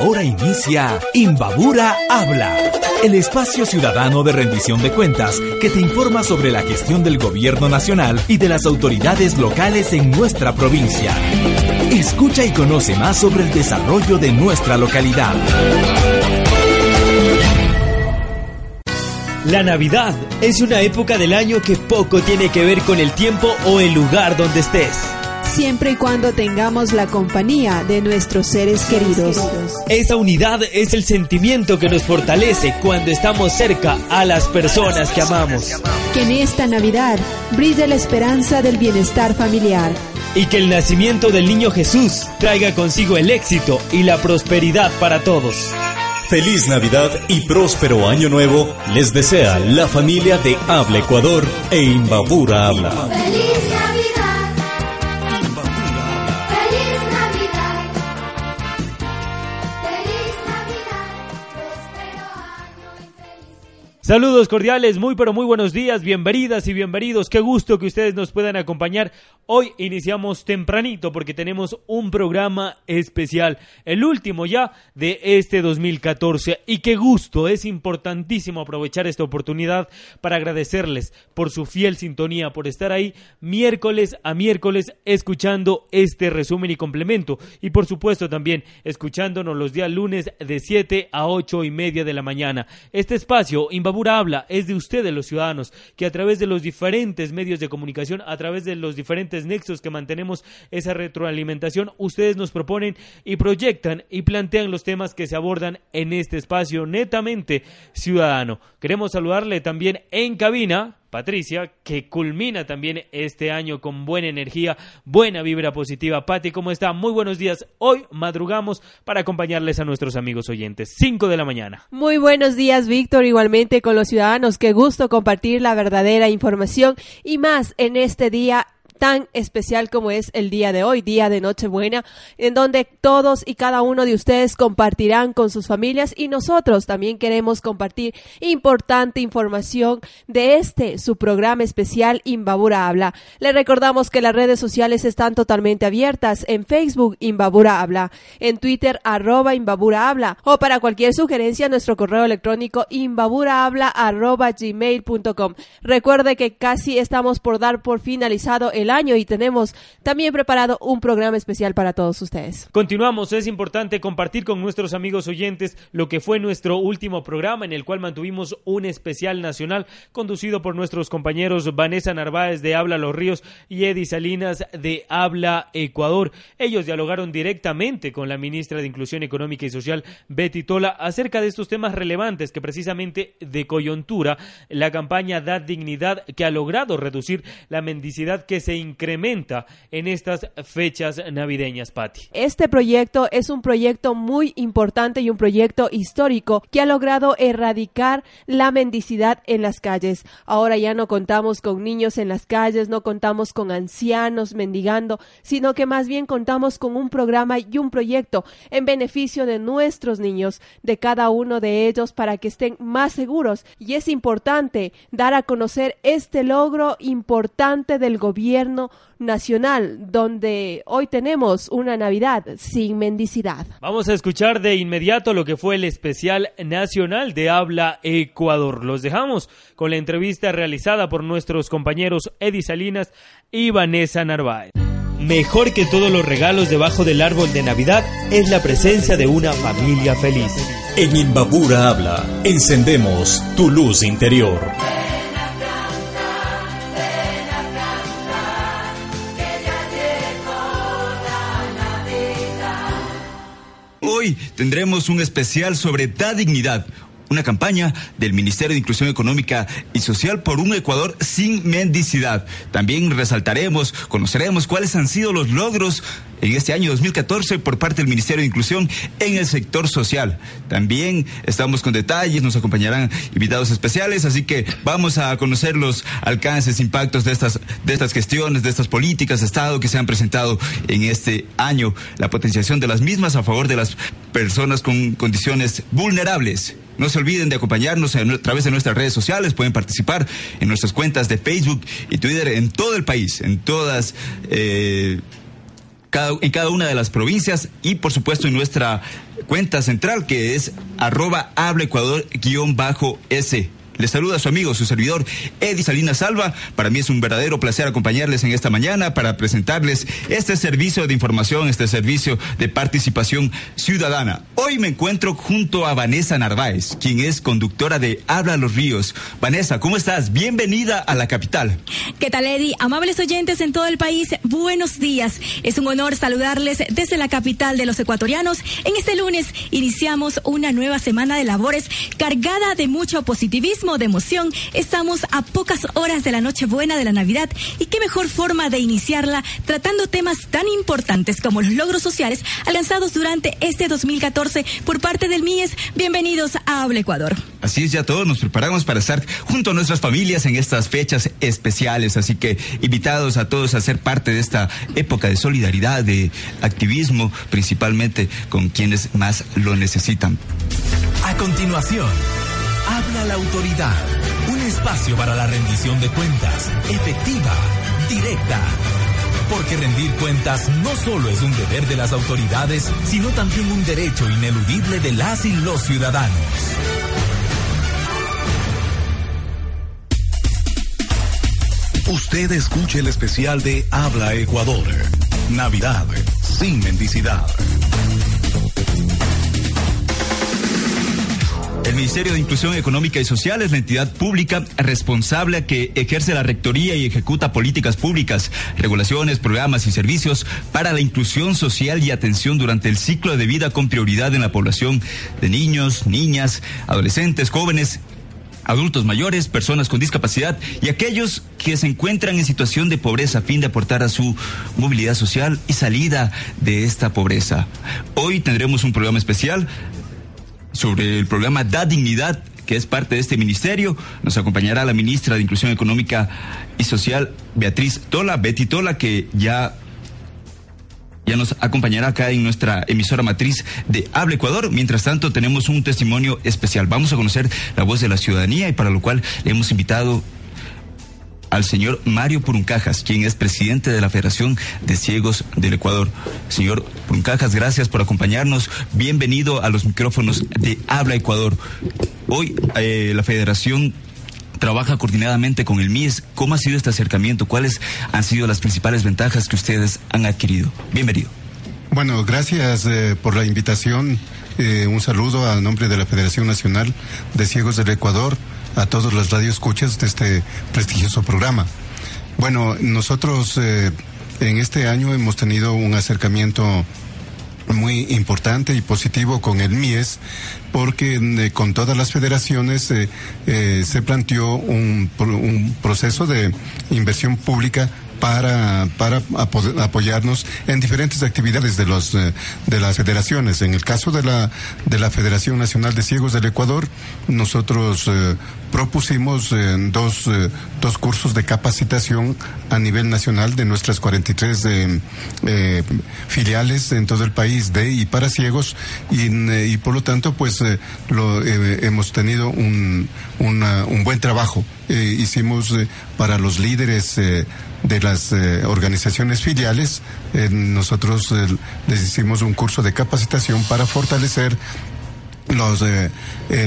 Ahora inicia Imbabura Habla, el espacio ciudadano de rendición de cuentas que te informa sobre la gestión del gobierno nacional y de las autoridades locales en nuestra provincia. Escucha y conoce más sobre el desarrollo de nuestra localidad. La Navidad es una época del año que poco tiene que ver con el tiempo o el lugar donde estés siempre y cuando tengamos la compañía de nuestros seres queridos. Esa unidad es el sentimiento que nos fortalece cuando estamos cerca a las personas que amamos. Que en esta Navidad brille la esperanza del bienestar familiar. Y que el nacimiento del niño Jesús traiga consigo el éxito y la prosperidad para todos. Feliz Navidad y próspero Año Nuevo les desea la familia de Habla Ecuador e Imbabura Habla. Saludos cordiales, muy pero muy buenos días, bienvenidas y bienvenidos. Qué gusto que ustedes nos puedan acompañar. Hoy iniciamos tempranito porque tenemos un programa especial, el último ya de este 2014. Y qué gusto, es importantísimo aprovechar esta oportunidad para agradecerles por su fiel sintonía, por estar ahí miércoles a miércoles escuchando este resumen y complemento. Y por supuesto también escuchándonos los días lunes de 7 a 8 y media de la mañana. Este espacio, Imbabu habla es de ustedes los ciudadanos, que a través de los diferentes medios de comunicación, a través de los diferentes nexos que mantenemos esa retroalimentación, ustedes nos proponen y proyectan y plantean los temas que se abordan en este espacio netamente ciudadano. Queremos saludarle también en cabina Patricia, que culmina también este año con buena energía, buena vibra positiva. Pati, ¿cómo está? Muy buenos días. Hoy madrugamos para acompañarles a nuestros amigos oyentes. 5 de la mañana. Muy buenos días, Víctor. Igualmente con los ciudadanos. Qué gusto compartir la verdadera información y más en este día tan especial como es el día de hoy, día de Nochebuena, en donde todos y cada uno de ustedes compartirán con sus familias y nosotros también queremos compartir importante información de este, su programa especial Imbabura Habla. Le recordamos que las redes sociales están totalmente abiertas en Facebook Imbabura Habla, en Twitter arroba Imbabura Habla o para cualquier sugerencia nuestro correo electrónico imbaburahabla arroba gmail.com. Recuerde que casi estamos por dar por finalizado el año y tenemos también preparado un programa especial para todos ustedes. Continuamos, es importante compartir con nuestros amigos oyentes lo que fue nuestro último programa en el cual mantuvimos un especial nacional conducido por nuestros compañeros Vanessa Narváez de Habla Los Ríos y Eddie Salinas de Habla Ecuador. Ellos dialogaron directamente con la ministra de Inclusión Económica y Social Betty Tola acerca de estos temas relevantes que precisamente de coyuntura la campaña Da Dignidad que ha logrado reducir la mendicidad que se incrementa en estas fechas navideñas, Patti. Este proyecto es un proyecto muy importante y un proyecto histórico que ha logrado erradicar la mendicidad en las calles. Ahora ya no contamos con niños en las calles, no contamos con ancianos mendigando, sino que más bien contamos con un programa y un proyecto en beneficio de nuestros niños, de cada uno de ellos para que estén más seguros. Y es importante dar a conocer este logro importante del gobierno nacional, donde hoy tenemos una Navidad sin mendicidad. Vamos a escuchar de inmediato lo que fue el especial nacional de Habla Ecuador. Los dejamos con la entrevista realizada por nuestros compañeros Eddie Salinas y Vanessa Narváez. Mejor que todos los regalos debajo del árbol de Navidad es la presencia de una familia feliz. En Imbabura habla, encendemos tu luz interior. Hoy tendremos un especial sobre Da Dignidad, una campaña del Ministerio de Inclusión Económica y Social por un Ecuador sin mendicidad. También resaltaremos, conoceremos cuáles han sido los logros en este año 2014 por parte del Ministerio de Inclusión en el sector social. También estamos con detalles, nos acompañarán invitados especiales, así que vamos a conocer los alcances, impactos de estas, de estas gestiones, de estas políticas de Estado que se han presentado en este año, la potenciación de las mismas a favor de las personas con condiciones vulnerables. No se olviden de acompañarnos a través de nuestras redes sociales, pueden participar en nuestras cuentas de Facebook y Twitter en todo el país, en todas... Eh, en cada una de las provincias y por supuesto en nuestra cuenta central que es arroba habla ecuador guion bajo S. Les saluda su amigo, su servidor, Eddie Salinas Salva. Para mí es un verdadero placer acompañarles en esta mañana para presentarles este servicio de información, este servicio de participación ciudadana. Hoy me encuentro junto a Vanessa Narváez, quien es conductora de Habla los Ríos. Vanessa, ¿cómo estás? Bienvenida a la capital. ¿Qué tal, Eddie? Amables oyentes en todo el país, buenos días. Es un honor saludarles desde la capital de los ecuatorianos. En este lunes iniciamos una nueva semana de labores cargada de mucho positivismo de emoción. Estamos a pocas horas de la Nochebuena de la Navidad y qué mejor forma de iniciarla tratando temas tan importantes como los logros sociales alcanzados durante este 2014 por parte del MIES. Bienvenidos a Habla Ecuador. Así es, ya todos nos preparamos para estar junto a nuestras familias en estas fechas especiales, así que invitados a todos a ser parte de esta época de solidaridad, de activismo, principalmente con quienes más lo necesitan. A continuación, Habla la autoridad. Un espacio para la rendición de cuentas, efectiva, directa. Porque rendir cuentas no solo es un deber de las autoridades, sino también un derecho ineludible de las y los ciudadanos. Usted escuche el especial de Habla Ecuador. Navidad sin mendicidad. El Ministerio de Inclusión Económica y Social es la entidad pública responsable que ejerce la rectoría y ejecuta políticas públicas, regulaciones, programas y servicios para la inclusión social y atención durante el ciclo de vida con prioridad en la población de niños, niñas, adolescentes, jóvenes adultos mayores, personas con discapacidad y aquellos que se encuentran en situación de pobreza a fin de aportar a su movilidad social y salida de esta pobreza. Hoy tendremos un programa especial sobre el programa Da Dignidad, que es parte de este ministerio. Nos acompañará la ministra de Inclusión Económica y Social, Beatriz Tola, Betty Tola, que ya ya nos acompañará acá en nuestra emisora matriz de Habla Ecuador. Mientras tanto, tenemos un testimonio especial. Vamos a conocer la voz de la ciudadanía y para lo cual le hemos invitado al señor Mario Puruncajas, quien es presidente de la Federación de Ciegos del Ecuador. Señor Puruncajas, gracias por acompañarnos. Bienvenido a los micrófonos de Habla Ecuador. Hoy eh, la Federación trabaja coordinadamente con el MIES. ¿Cómo ha sido este acercamiento? ¿Cuáles han sido las principales ventajas que ustedes han adquirido? Bienvenido. Bueno, gracias eh, por la invitación. Eh, un saludo a nombre de la Federación Nacional de Ciegos del Ecuador a todos los radioescuchas de este prestigioso programa. Bueno, nosotros eh, en este año hemos tenido un acercamiento muy importante y positivo con el MIES porque eh, con todas las federaciones eh, se planteó un, un, proceso de inversión pública para, para apoyarnos en diferentes actividades de los eh, de las federaciones. En el caso de la de la Federación Nacional de Ciegos del Ecuador, nosotros eh, propusimos eh, dos, dos cursos de capacitación a nivel nacional de nuestras 43 filiales en todo el país de y para ciegos y, y por lo tanto pues lo hemos tenido un, un buen trabajo. hicimos para los líderes de las eh, organizaciones filiales, eh, nosotros eh, les hicimos un curso de capacitación para fortalecer los, eh,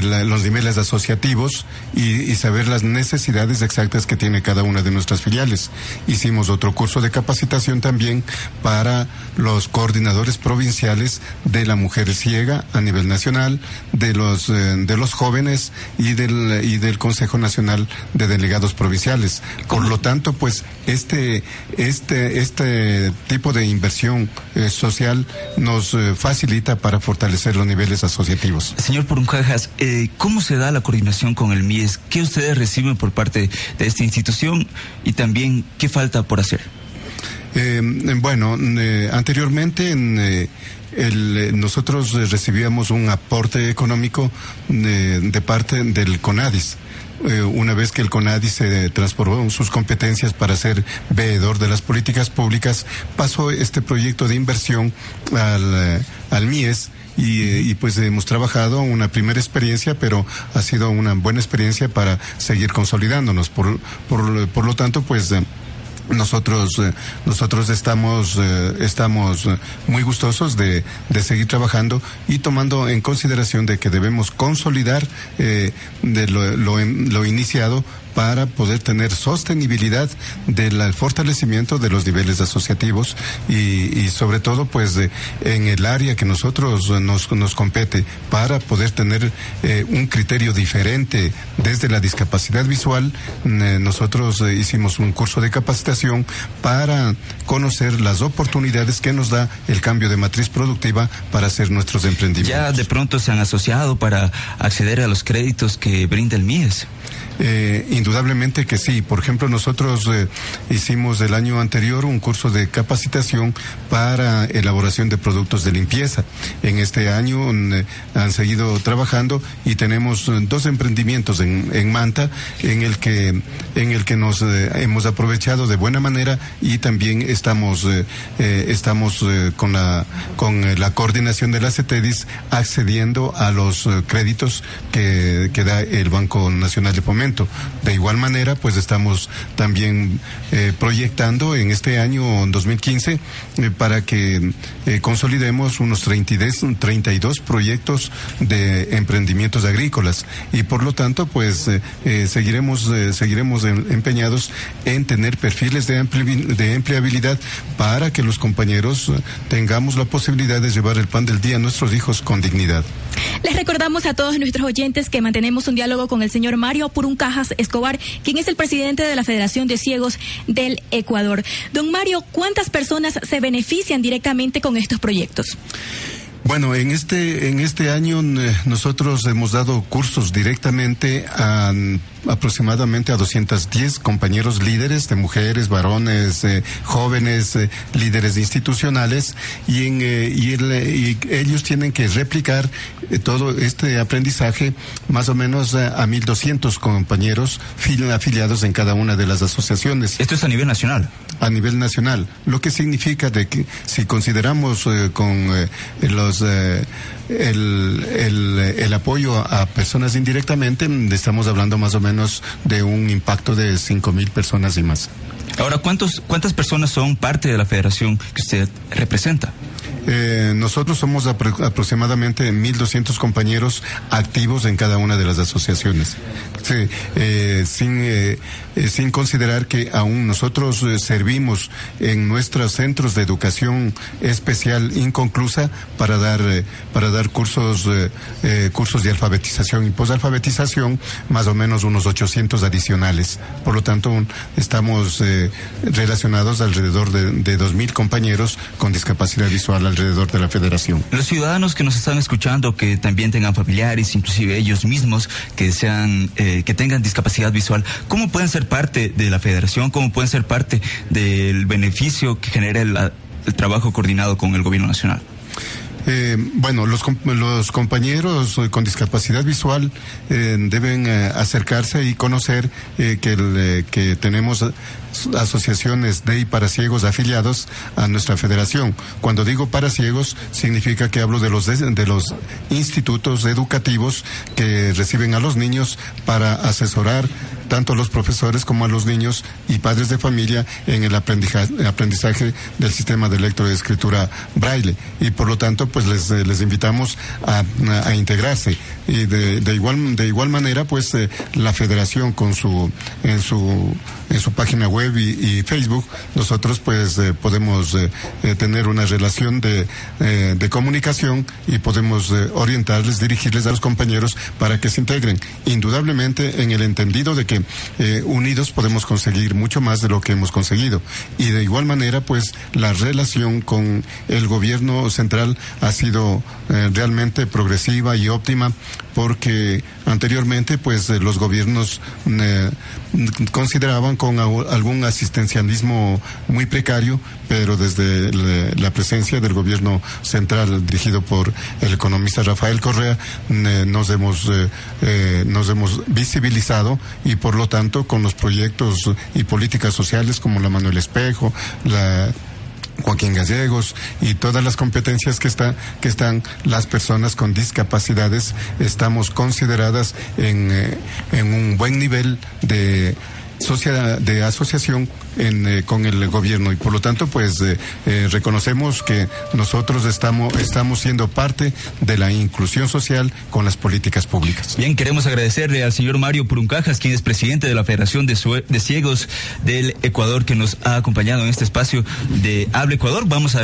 los niveles asociativos y, saber las necesidades exactas que tiene cada una de nuestras filiales. Hicimos otro curso de capacitación también para los coordinadores provinciales de la mujer ciega a nivel nacional, de los, eh, de los jóvenes y del, y del Consejo Nacional de Delegados Provinciales. Por lo tanto, pues este, este, este tipo de inversión eh, social nos facilita para fortalecer los niveles asociativos. Señor Poruncajas, eh, ¿cómo se da la coordinación con el MIES? ¿Qué ustedes reciben por parte de esta institución y también qué falta por hacer? Eh, bueno, eh, anteriormente nosotros recibíamos un aporte económico de parte del CONADIS. una vez que el CONADIS se transformó sus competencias para ser veedor de las políticas públicas, pasó este proyecto de inversión al, al MIES eh, y, pues hemos trabajado una primera experiencia, pero ha sido una buena experiencia para seguir consolidándonos. Por, por, por lo tanto, pues... Eh, nosotros eh, nosotros estamos eh, estamos eh, muy gustosos de, de, seguir trabajando y tomando en consideración de que debemos consolidar de lo, lo, lo iniciado para poder tener sostenibilidad del fortalecimiento de los niveles asociativos y, y sobre todo pues de, en el área que nosotros nos, nos compete para poder tener eh, un criterio diferente desde la discapacidad visual eh, nosotros eh, hicimos un curso de capacitación para conocer las oportunidades que nos da el cambio de matriz productiva para hacer nuestros emprendimientos. Ya de pronto se han asociado para acceder a los créditos que brinda el MIES. Eh, indudablemente que sí. Por ejemplo, nosotros eh, hicimos el año anterior un curso de capacitación para elaboración de productos de limpieza. En este año eh, han seguido trabajando y tenemos eh, dos emprendimientos en, en, Manta en el que en el que nos hemos aprovechado de buena manera y también estamos estamos con la con la coordinación de la CETEDIS accediendo a los créditos que, que da el Banco Nacional de De igual manera, pues estamos también eh, proyectando en este año 2015 eh, para que eh, consolidemos unos 32, 32 proyectos de emprendimientos agrícolas y por lo tanto, pues seguiremos seguiremos empeñados en tener perfiles de, de empleabilidad para que los compañeros tengamos la posibilidad de llevar el pan del día a nuestros hijos con dignidad. Les recordamos a todos nuestros oyentes que mantenemos un diálogo con el señor Mario Purun Cajas Escobar, quien es el presidente de la Federación de Ciegos del Ecuador. Don Mario, ¿cuántas personas se benefician directamente con estos proyectos? Bueno, en este en este año eh, nosotros hemos dado cursos directamente a aproximadamente a 210 compañeros líderes de mujeres, varones, eh, jóvenes, eh, líderes institucionales y, en, eh, y, el, y, ellos tienen que replicar todo este aprendizaje más o menos a, a 1.200 compañeros afiliados en cada una de las asociaciones. Esto es a nivel nacional. A nivel nacional, lo que significa de que si consideramos con los el, el, el, apoyo a personas indirectamente, estamos hablando más o menos de un impacto de cinco mil personas y más. Ahora, ¿cuántos, ¿cuántas personas son parte de la federación que usted representa? Eh, nosotros somos apro aproximadamente 1.200 compañeros activos en cada una de las asociaciones. Sí, eh, sin, eh, sin considerar que aún nosotros servimos en nuestros centros de educación especial inconclusa para dar, para dar cursos, cursos de alfabetización y posalfabetización, más o menos unos 800 adicionales. Por lo tanto, estamos relacionados alrededor de, de 2.000 compañeros con discapacidad visual alrededor de la federación. Los ciudadanos que nos están escuchando, que también tengan familiares, inclusive ellos mismos, que sean, eh, que tengan discapacidad visual, ¿cómo pueden ser parte de la federación? ¿Cómo pueden ser parte del beneficio que genera el, trabajo coordinado con el gobierno nacional? Eh, bueno, los, los, compañeros con discapacidad visual eh, deben eh, acercarse y conocer que, que tenemos asociaciones de y para ciegos afiliados a nuestra federación. Cuando digo para ciegos, significa que hablo de los, de, de los institutos educativos que reciben a los niños para asesorar tanto a los profesores como a los niños y padres de familia en el aprendizaje, del sistema de lectoescritura braille. Y por lo tanto, pues les, les invitamos a, a, integrarse. Y de, de, igual, de igual manera, pues eh, la federación con su, en su, en su página web y, Facebook, nosotros pues eh, podemos eh, eh, tener una relación de, de comunicación y podemos orientarles, dirigirles a los compañeros para que se integren. Indudablemente en el entendido de que unidos podemos conseguir mucho más de lo que hemos conseguido. Y de igual manera, pues la relación con el gobierno central ha sido realmente progresiva y óptima porque anteriormente pues los gobiernos eh, consideraban con algún asistencialismo muy precario, pero desde la presencia del gobierno central dirigido por el economista Rafael Correa eh, nos hemos eh, nos hemos visibilizado y por lo tanto con los proyectos y políticas sociales como la Manuel Espejo, la Joaquín Gallegos y todas las competencias que, está, que están las personas con discapacidades estamos consideradas en, eh, en un buen nivel de sociedad, de asociación en, con el gobierno y por lo tanto pues reconocemos que nosotros estamos, estamos siendo parte de la inclusión social con las políticas públicas. Bien, queremos agradecerle al señor Mario Puruncajas, quien es presidente de la Federación de, de Ciegos del Ecuador, que nos ha acompañado en este espacio de Habla Ecuador. Vamos a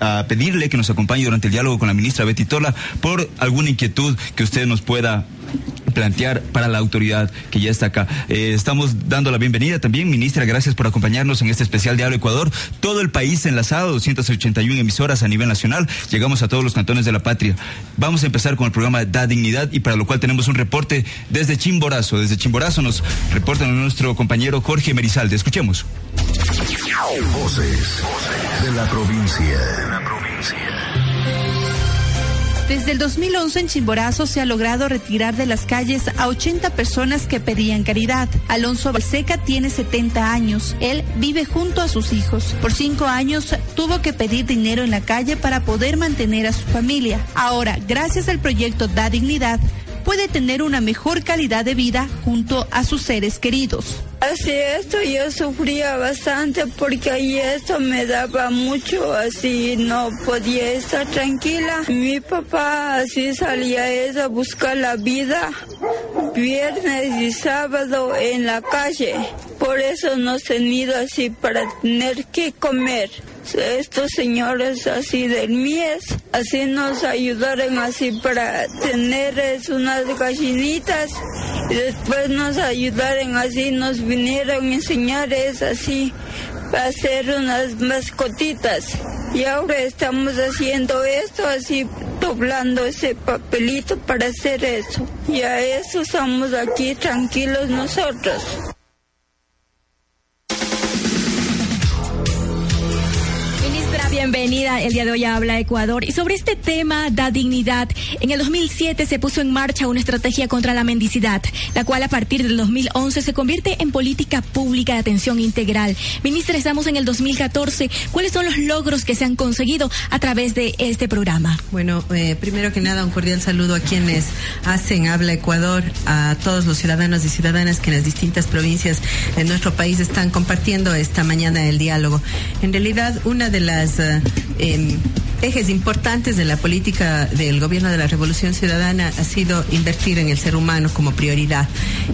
a pedirle que nos acompañe durante el diálogo con la ministra Betty Tola por alguna inquietud que usted nos pueda plantear para la autoridad que ya está acá. Eh, estamos dando la bienvenida también, ministra, gracias por acompañarnos en este especial de Habla Ecuador. Todo el país enlazado, 281 emisoras a nivel nacional, llegamos a todos los cantones de la patria. Vamos a empezar con el programa Da Dignidad y para lo cual tenemos un reporte desde Chimborazo. Desde Chimborazo nos reporta nuestro compañero Jorge Merizalde. Escuchemos. Voces de la provincia. Desde el 2011 en Chimborazo se ha logrado retirar de las calles a 80 personas que pedían caridad. Alonso Balseca tiene 70 años. Él vive junto a sus hijos. Por cinco años tuvo que pedir dinero en la calle para poder mantener a su familia. Ahora, gracias al proyecto Da Dignidad, puede tener una mejor calidad de vida junto a sus seres queridos. Así esto yo sufría bastante porque ahí esto me daba mucho, así no podía estar tranquila. Mi papá así salía a buscar la vida viernes y sábado en la calle. Por eso nos tenido así para tener que comer estos señores así del mies, así nos ayudaron así para tener unas gallinitas. Y después nos ayudaron así, nos vinieron a enseñar es así para hacer unas mascotitas. Y ahora estamos haciendo esto así doblando ese papelito para hacer eso. Y a eso estamos aquí tranquilos nosotros. Bienvenida. El día de hoy habla Ecuador. Y sobre este tema da dignidad, en el 2007 se puso en marcha una estrategia contra la mendicidad, la cual a partir del 2011 se convierte en política pública de atención integral. Ministra, estamos en el 2014. ¿Cuáles son los logros que se han conseguido a través de este programa? Bueno, eh, primero que nada, un cordial saludo a quienes hacen Habla Ecuador, a todos los ciudadanos y ciudadanas que en las distintas provincias de nuestro país están compartiendo esta mañana el diálogo. En realidad, una de las eh, ejes importantes de la política del gobierno de la Revolución Ciudadana ha sido invertir en el ser humano como prioridad.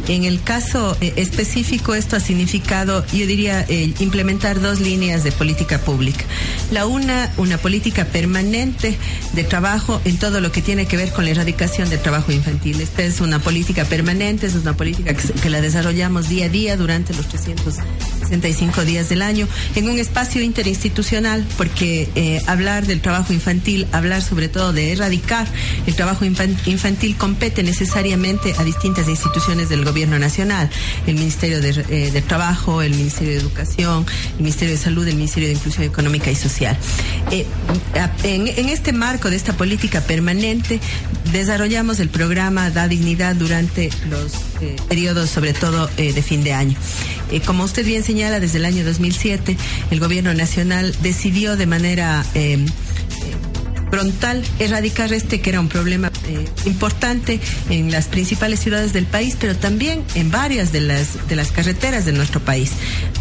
En el caso eh, específico, esto ha significado, yo diría, implementar dos líneas de política pública. La una, una política permanente de trabajo en todo lo que tiene que ver con la erradicación del trabajo infantil. Esta es una política permanente, es una política que, que la desarrollamos día a día durante los 365 días del año en un espacio interinstitucional, porque eh, hablar del trabajo trabajo infantil, hablar sobre todo de erradicar el trabajo infantil compete necesariamente a distintas instituciones del gobierno nacional, el Ministerio de, eh, Trabajo, el Ministerio de Educación, el Ministerio de Salud, el Ministerio de Inclusión Económica y Social. Eh, en, este marco de esta política permanente, desarrollamos el programa Da Dignidad durante los eh, periodos, sobre todo de fin de año. como usted bien señala, desde el año 2007, el gobierno nacional decidió de manera frontal erradicar este que era un problema eh, importante en las principales ciudades del país, pero también en varias de las de las carreteras de nuestro país,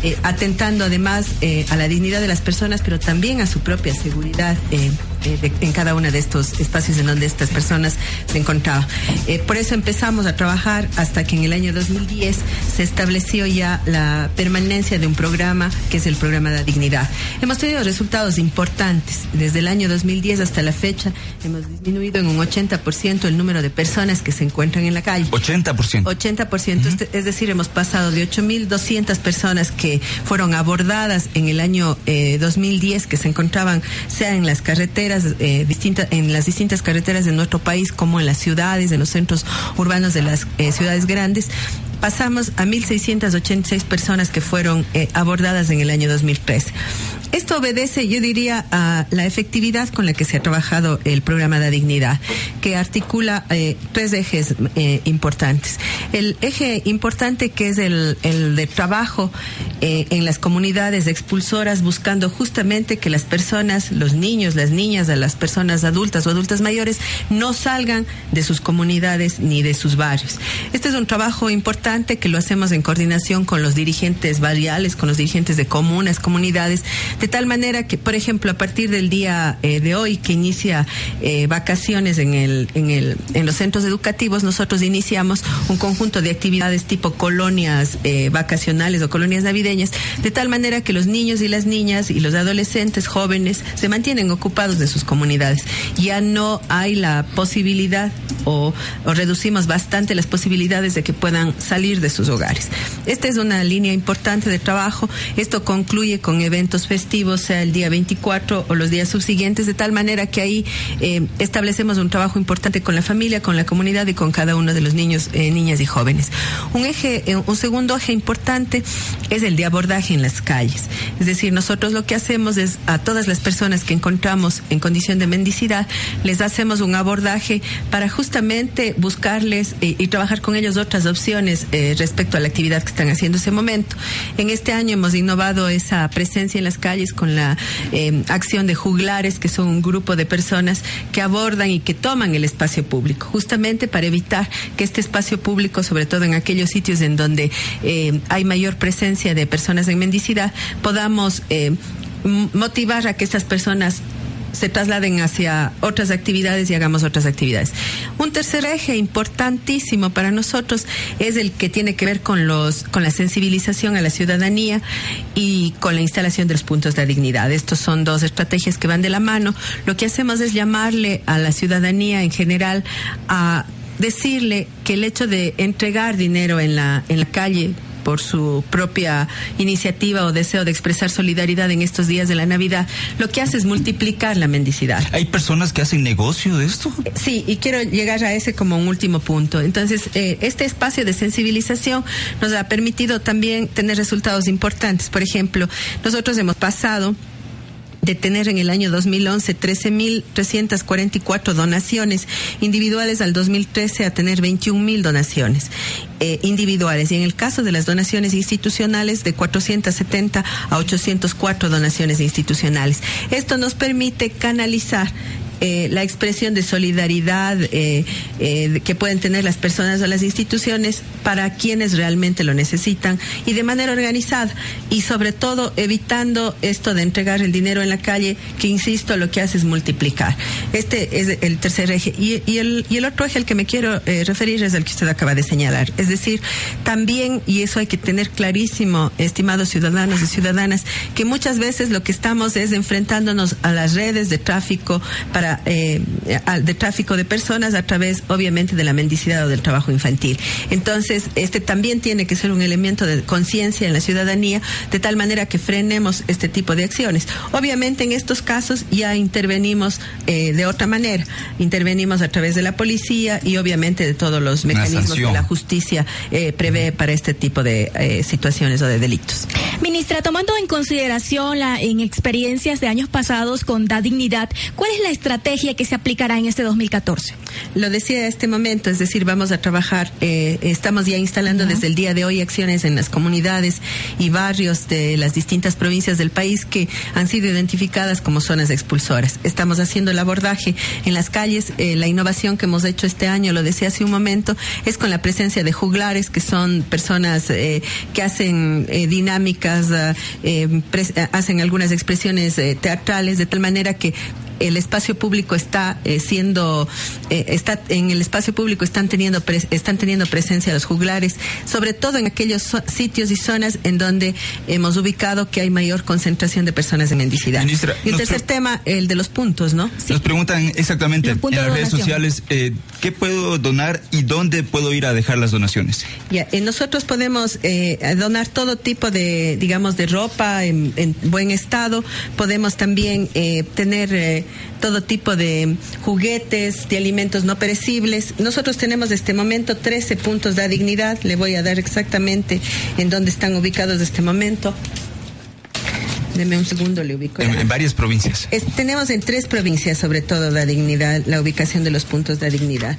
eh, atentando además eh, a la dignidad de las personas, pero también a su propia seguridad en cada uno de estos espacios en donde estas personas se encontraban. por eso empezamos a trabajar hasta que en el año 2010 se estableció ya la permanencia de un programa que es el programa de dignidad. Hemos tenido resultados importantes desde el año 2010 hasta la fecha hemos disminuido en un 80% el número de personas que se encuentran en la calle. 80%. 80%, es decir, hemos pasado de 8.200 personas que fueron abordadas en el año 2010 eh, que se encontraban sea en las carreteras eh, distintas en las distintas carreteras de nuestro país como en las ciudades, en los centros urbanos de las eh, ciudades grandes pasamos a 1.686 personas que fueron abordadas en el año 2013. Esto obedece, yo diría, a la efectividad con la que se ha trabajado el programa de dignidad, que articula eh, tres ejes eh, importantes. El eje importante que es el, de trabajo eh, en las comunidades expulsoras, buscando justamente que las personas, los niños, las niñas, las personas adultas o adultas mayores, no salgan de sus comunidades ni de sus barrios. Este es un trabajo importante que lo hacemos en coordinación con los dirigentes variales, con los dirigentes de comunas, comunidades, de tal manera que, por ejemplo, a partir del día eh, de hoy que inicia eh, vacaciones en, el, en, el, en los centros educativos, nosotros iniciamos un conjunto de actividades tipo colonias eh, vacacionales o colonias navideñas, de tal manera que los niños y las niñas y los adolescentes jóvenes se mantienen ocupados de sus comunidades. Ya no hay la posibilidad o, o reducimos bastante las posibilidades de que puedan salir de sus hogares. Esta es una línea importante de trabajo. Esto concluye con eventos festivos, sea el día 24 o los días subsiguientes, de tal manera que ahí eh, establecemos un trabajo importante con la familia, con la comunidad y con cada uno de los niños, eh, niñas y jóvenes. Un eje, eh, un segundo eje importante es el de abordaje en las calles. Es decir, nosotros lo que hacemos es a todas las personas que encontramos en condición de mendicidad, les hacemos un abordaje para justamente buscarles y trabajar con ellos otras opciones respecto a la actividad que están haciendo ese momento. En este año hemos innovado esa presencia en las calles con la acción de juglares, que son un grupo de personas que abordan y que toman el espacio público, justamente para evitar que este espacio público, sobre todo en aquellos sitios en donde eh, hay mayor presencia de personas en mendicidad, podamos eh, motivar a que estas personas se trasladen hacia otras actividades y hagamos otras actividades. Un tercer eje importantísimo para nosotros es el que tiene que ver con los con la sensibilización a la ciudadanía y con la instalación de los puntos de dignidad. Estos son dos estrategias que van de la mano. Lo que hacemos es llamarle a la ciudadanía en general a decirle que el hecho de entregar dinero en la en la calle por su propia iniciativa o deseo de expresar solidaridad en estos días de la Navidad, lo que hace es multiplicar la mendicidad. ¿Hay personas que hacen negocio de esto? Sí, y quiero llegar a ese como un último punto. Entonces, eh, este espacio de sensibilización nos ha permitido también tener resultados importantes. Por ejemplo, nosotros hemos pasado de tener en el año 2011 13.344 donaciones individuales al 2013 a tener 21.000 donaciones eh, individuales y en el caso de las donaciones institucionales de 470 a 804 donaciones institucionales. Esto nos permite canalizar eh, la expresión de solidaridad eh, eh, que pueden tener las personas o las instituciones para quienes realmente lo necesitan y de manera organizada y sobre todo evitando esto de entregar el dinero en la calle que insisto lo que hace es multiplicar. Este es el tercer eje. Y, y el, y el otro eje al que me quiero referir es el que usted acaba de señalar. Es decir también y eso hay que tener clarísimo estimados ciudadanos y ciudadanas que muchas veces lo que estamos es enfrentándonos a las redes de tráfico para eh, de tráfico de personas a través, obviamente, de la mendicidad o del trabajo infantil. Entonces, este también tiene que ser un elemento de conciencia en la ciudadanía, de tal manera que frenemos este tipo de acciones. Obviamente, en estos casos ya intervenimos eh, de otra manera. Intervenimos a través de la policía y, obviamente, de todos los mecanismos que la justicia eh, prevé para este tipo de eh, situaciones o de delitos. Ministra, tomando en consideración la en experiencias de años pasados con Da Dignidad, ¿cuál es la estrategia? Estrategia que se aplicará en este 2014? Lo decía este momento, es decir, vamos a trabajar, eh, estamos ya instalando desde el día de hoy acciones en las comunidades y barrios de las distintas provincias del país que han sido identificadas como zonas expulsoras. Estamos haciendo el abordaje en las calles. Eh, la innovación que hemos hecho este año, lo decía hace un momento, es con la presencia de juglares, que son personas eh, que hacen dinámicas, hacen algunas expresiones teatrales, de tal manera que el espacio público está eh, siendo, eh, está en el espacio público están teniendo están teniendo presencia los juglares, sobre todo en aquellos sitios y zonas en donde hemos ubicado que hay mayor concentración de personas en mendicidad. y el tercer tema, el de los puntos, ¿no? Nos preguntan exactamente en las redes sociales eh, qué puedo donar y dónde puedo ir a dejar las donaciones. Ya, nosotros podemos donar todo tipo de, digamos, de ropa en, en buen estado. Podemos también tener todo tipo de juguetes, de alimentos no perecibles. Nosotros tenemos en este momento 13 puntos de dignidad. Le voy a dar exactamente en dónde están ubicados en este momento. Deme un segundo, le ubico. En, varias provincias. tenemos en tres provincias, sobre todo, la dignidad, la ubicación de los puntos de dignidad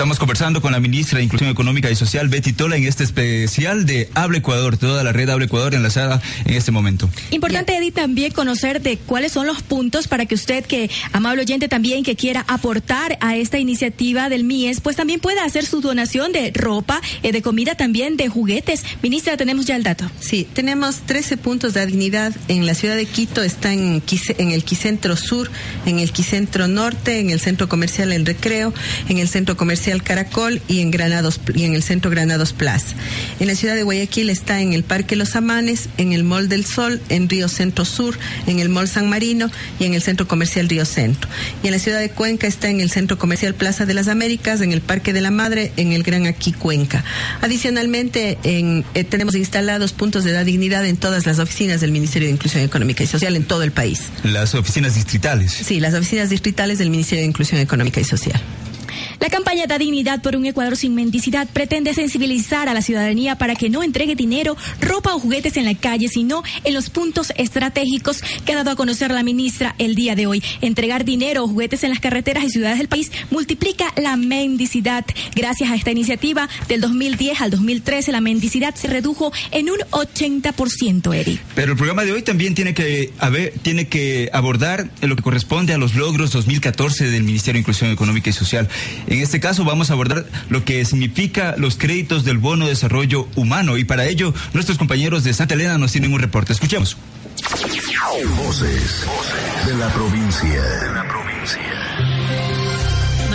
Estamos conversando con la ministra de Inclusión Económica y Social, Betty Tola, en este especial de Habla Ecuador, toda la red Habla Ecuador enlazada en este momento. Importante, Edith, también conocer de cuáles son los puntos para que usted, que amable oyente también, que quiera aportar a esta iniciativa del MIES, pues también pueda hacer su donación de ropa, eh, de comida, también de juguetes. Ministra, tenemos ya el dato. Sí, tenemos 13 puntos de dignidad en la ciudad de Quito, está en, en el Quicentro Sur, en el Quicentro Norte, en el Centro Comercial El Recreo, en el Centro Comercial Caracol y en Granados y en el Centro Granados Plaza. En la ciudad de Guayaquil está en el Parque Los Amanes, en el Mall del Sol, en Río Centro Sur, en el Mall San Marino y en el Centro Comercial Río Centro. Y en la ciudad de Cuenca está en el Centro Comercial Plaza de las Américas, en el Parque de la Madre, en el Gran Aquí Cuenca. Adicionalmente, en, eh, tenemos instalados puntos de edad dignidad en todas las oficinas del Ministerio de Inclusión Económica y Social en todo el país. Las oficinas distritales. Sí, las oficinas distritales del Ministerio de Inclusión Económica y Social. La campaña Da Dignidad por un Ecuador sin mendicidad pretende sensibilizar a la ciudadanía para que no entregue dinero, ropa o juguetes en la calle, sino en los puntos estratégicos que ha dado a conocer la ministra el día de hoy. Entregar dinero o juguetes en las carreteras y ciudades del país multiplica la mendicidad. Gracias a esta iniciativa, del 2010 al 2013, la mendicidad se redujo en un 80%, Eri. Pero el programa de hoy también tiene que, haber, tiene que abordar lo que corresponde a los logros 2014 del Ministerio de Inclusión Económica y Social. En este caso vamos a abordar lo que significa los créditos del bono de desarrollo humano y para ello nuestros compañeros de Santa Elena nos tienen un reporte. Escuchemos. Voces de la provincia. De la provincia.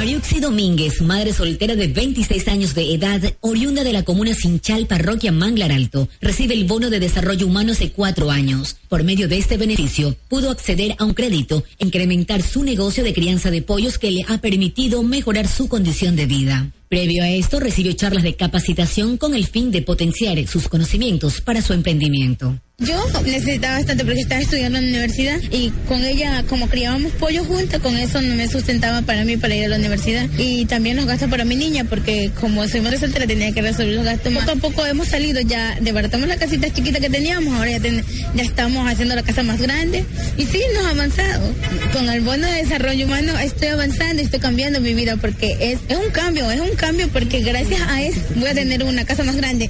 Mariuxi Domínguez, madre soltera de 26 años de edad, oriunda de la comuna Sinchal, parroquia Manglar Alto, recibe el bono de desarrollo humano hace cuatro años. Por medio de este beneficio, pudo acceder a un crédito, incrementar su negocio de crianza de pollos que le ha permitido mejorar su condición de vida. Previo a esto, recibió charlas de capacitación con el fin de potenciar sus conocimientos para su emprendimiento. Yo necesitaba bastante porque estaba estudiando en la universidad y con ella, como criábamos pollo juntos, con eso no me sustentaba para mí para ir a la universidad. Y también los gastos para mi niña, porque como soy madre tenía que resolver los gastos. Poco a poco hemos salido, ya debaratamos la casita chiquita que teníamos, ahora ya, ya estamos haciendo la casa más grande. Y sí, nos ha avanzado. Con el bono de desarrollo humano estoy avanzando estoy cambiando mi vida porque es, es un cambio, es un cambio porque gracias a eso voy a tener una casa más grande.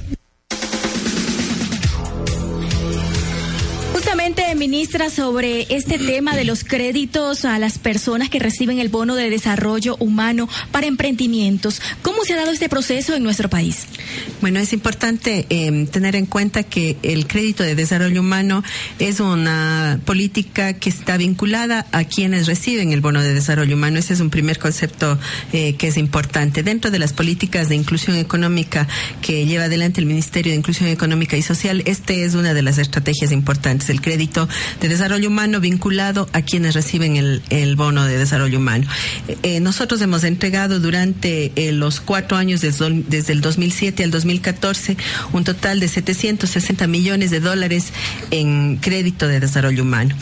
Justamente, ministra, sobre este tema de los créditos a las personas que reciben el bono de desarrollo humano para emprendimientos, ¿cómo se ha dado este proceso en nuestro país? Bueno, es importante eh, tener en cuenta que el crédito de desarrollo humano es una política que está vinculada a quienes reciben el bono de desarrollo humano. Ese es un primer concepto eh, que es importante. Dentro de las políticas de inclusión económica que lleva adelante el Ministerio de Inclusión Económica y Social, este es una de las estrategias importantes el crédito de desarrollo humano vinculado a quienes reciben el, bono de desarrollo humano. Eh, nosotros hemos entregado durante eh, los cuatro años desde, desde el 2007 al 2014 un total de 760 millones de dólares en crédito de desarrollo humano.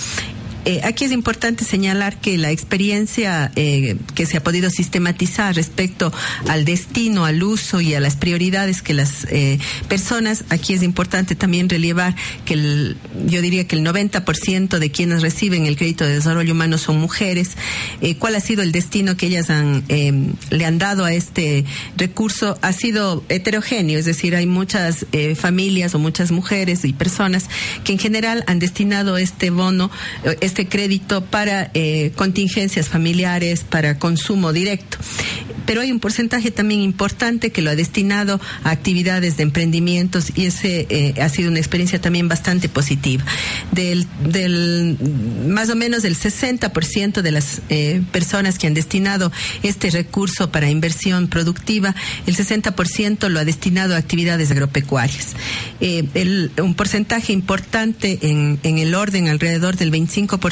Eh, aquí es importante señalar que la experiencia eh, que se ha podido sistematizar respecto al destino, al uso y a las prioridades que las eh, personas, aquí es importante también relevar que el, yo diría que el 90% de quienes reciben el crédito de desarrollo humano son mujeres. ¿Cuál ha sido el destino que ellas han, le han dado a este recurso? Ha sido heterogéneo, es decir, hay muchas familias o muchas mujeres y personas que en general han destinado este bono, este crédito para eh, contingencias familiares, para consumo directo. Pero hay un porcentaje también importante que lo ha destinado a actividades de emprendimientos y ese eh, ha sido una experiencia también bastante positiva. Del, más o menos del 60% de las eh, personas que han destinado este recurso para inversión productiva, el 60% lo ha destinado a actividades agropecuarias. El, un porcentaje importante en, en el orden, alrededor del 25%,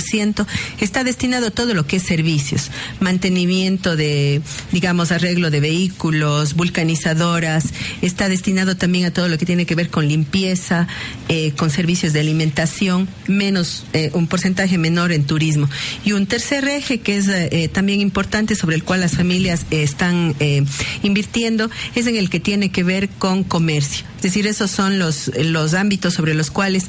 está destinado a todo lo que es servicios, mantenimiento de, digamos, arreglo de vehículos, vulcanizadoras, está destinado también a todo lo que tiene que ver con limpieza, eh, con servicios de alimentación, menos eh, un porcentaje menor en turismo. Y un tercer eje que es eh, también importante sobre el cual las familias están invirtiendo es en el que tiene que ver con comercio. Es decir, esos son los, los ámbitos sobre los cuales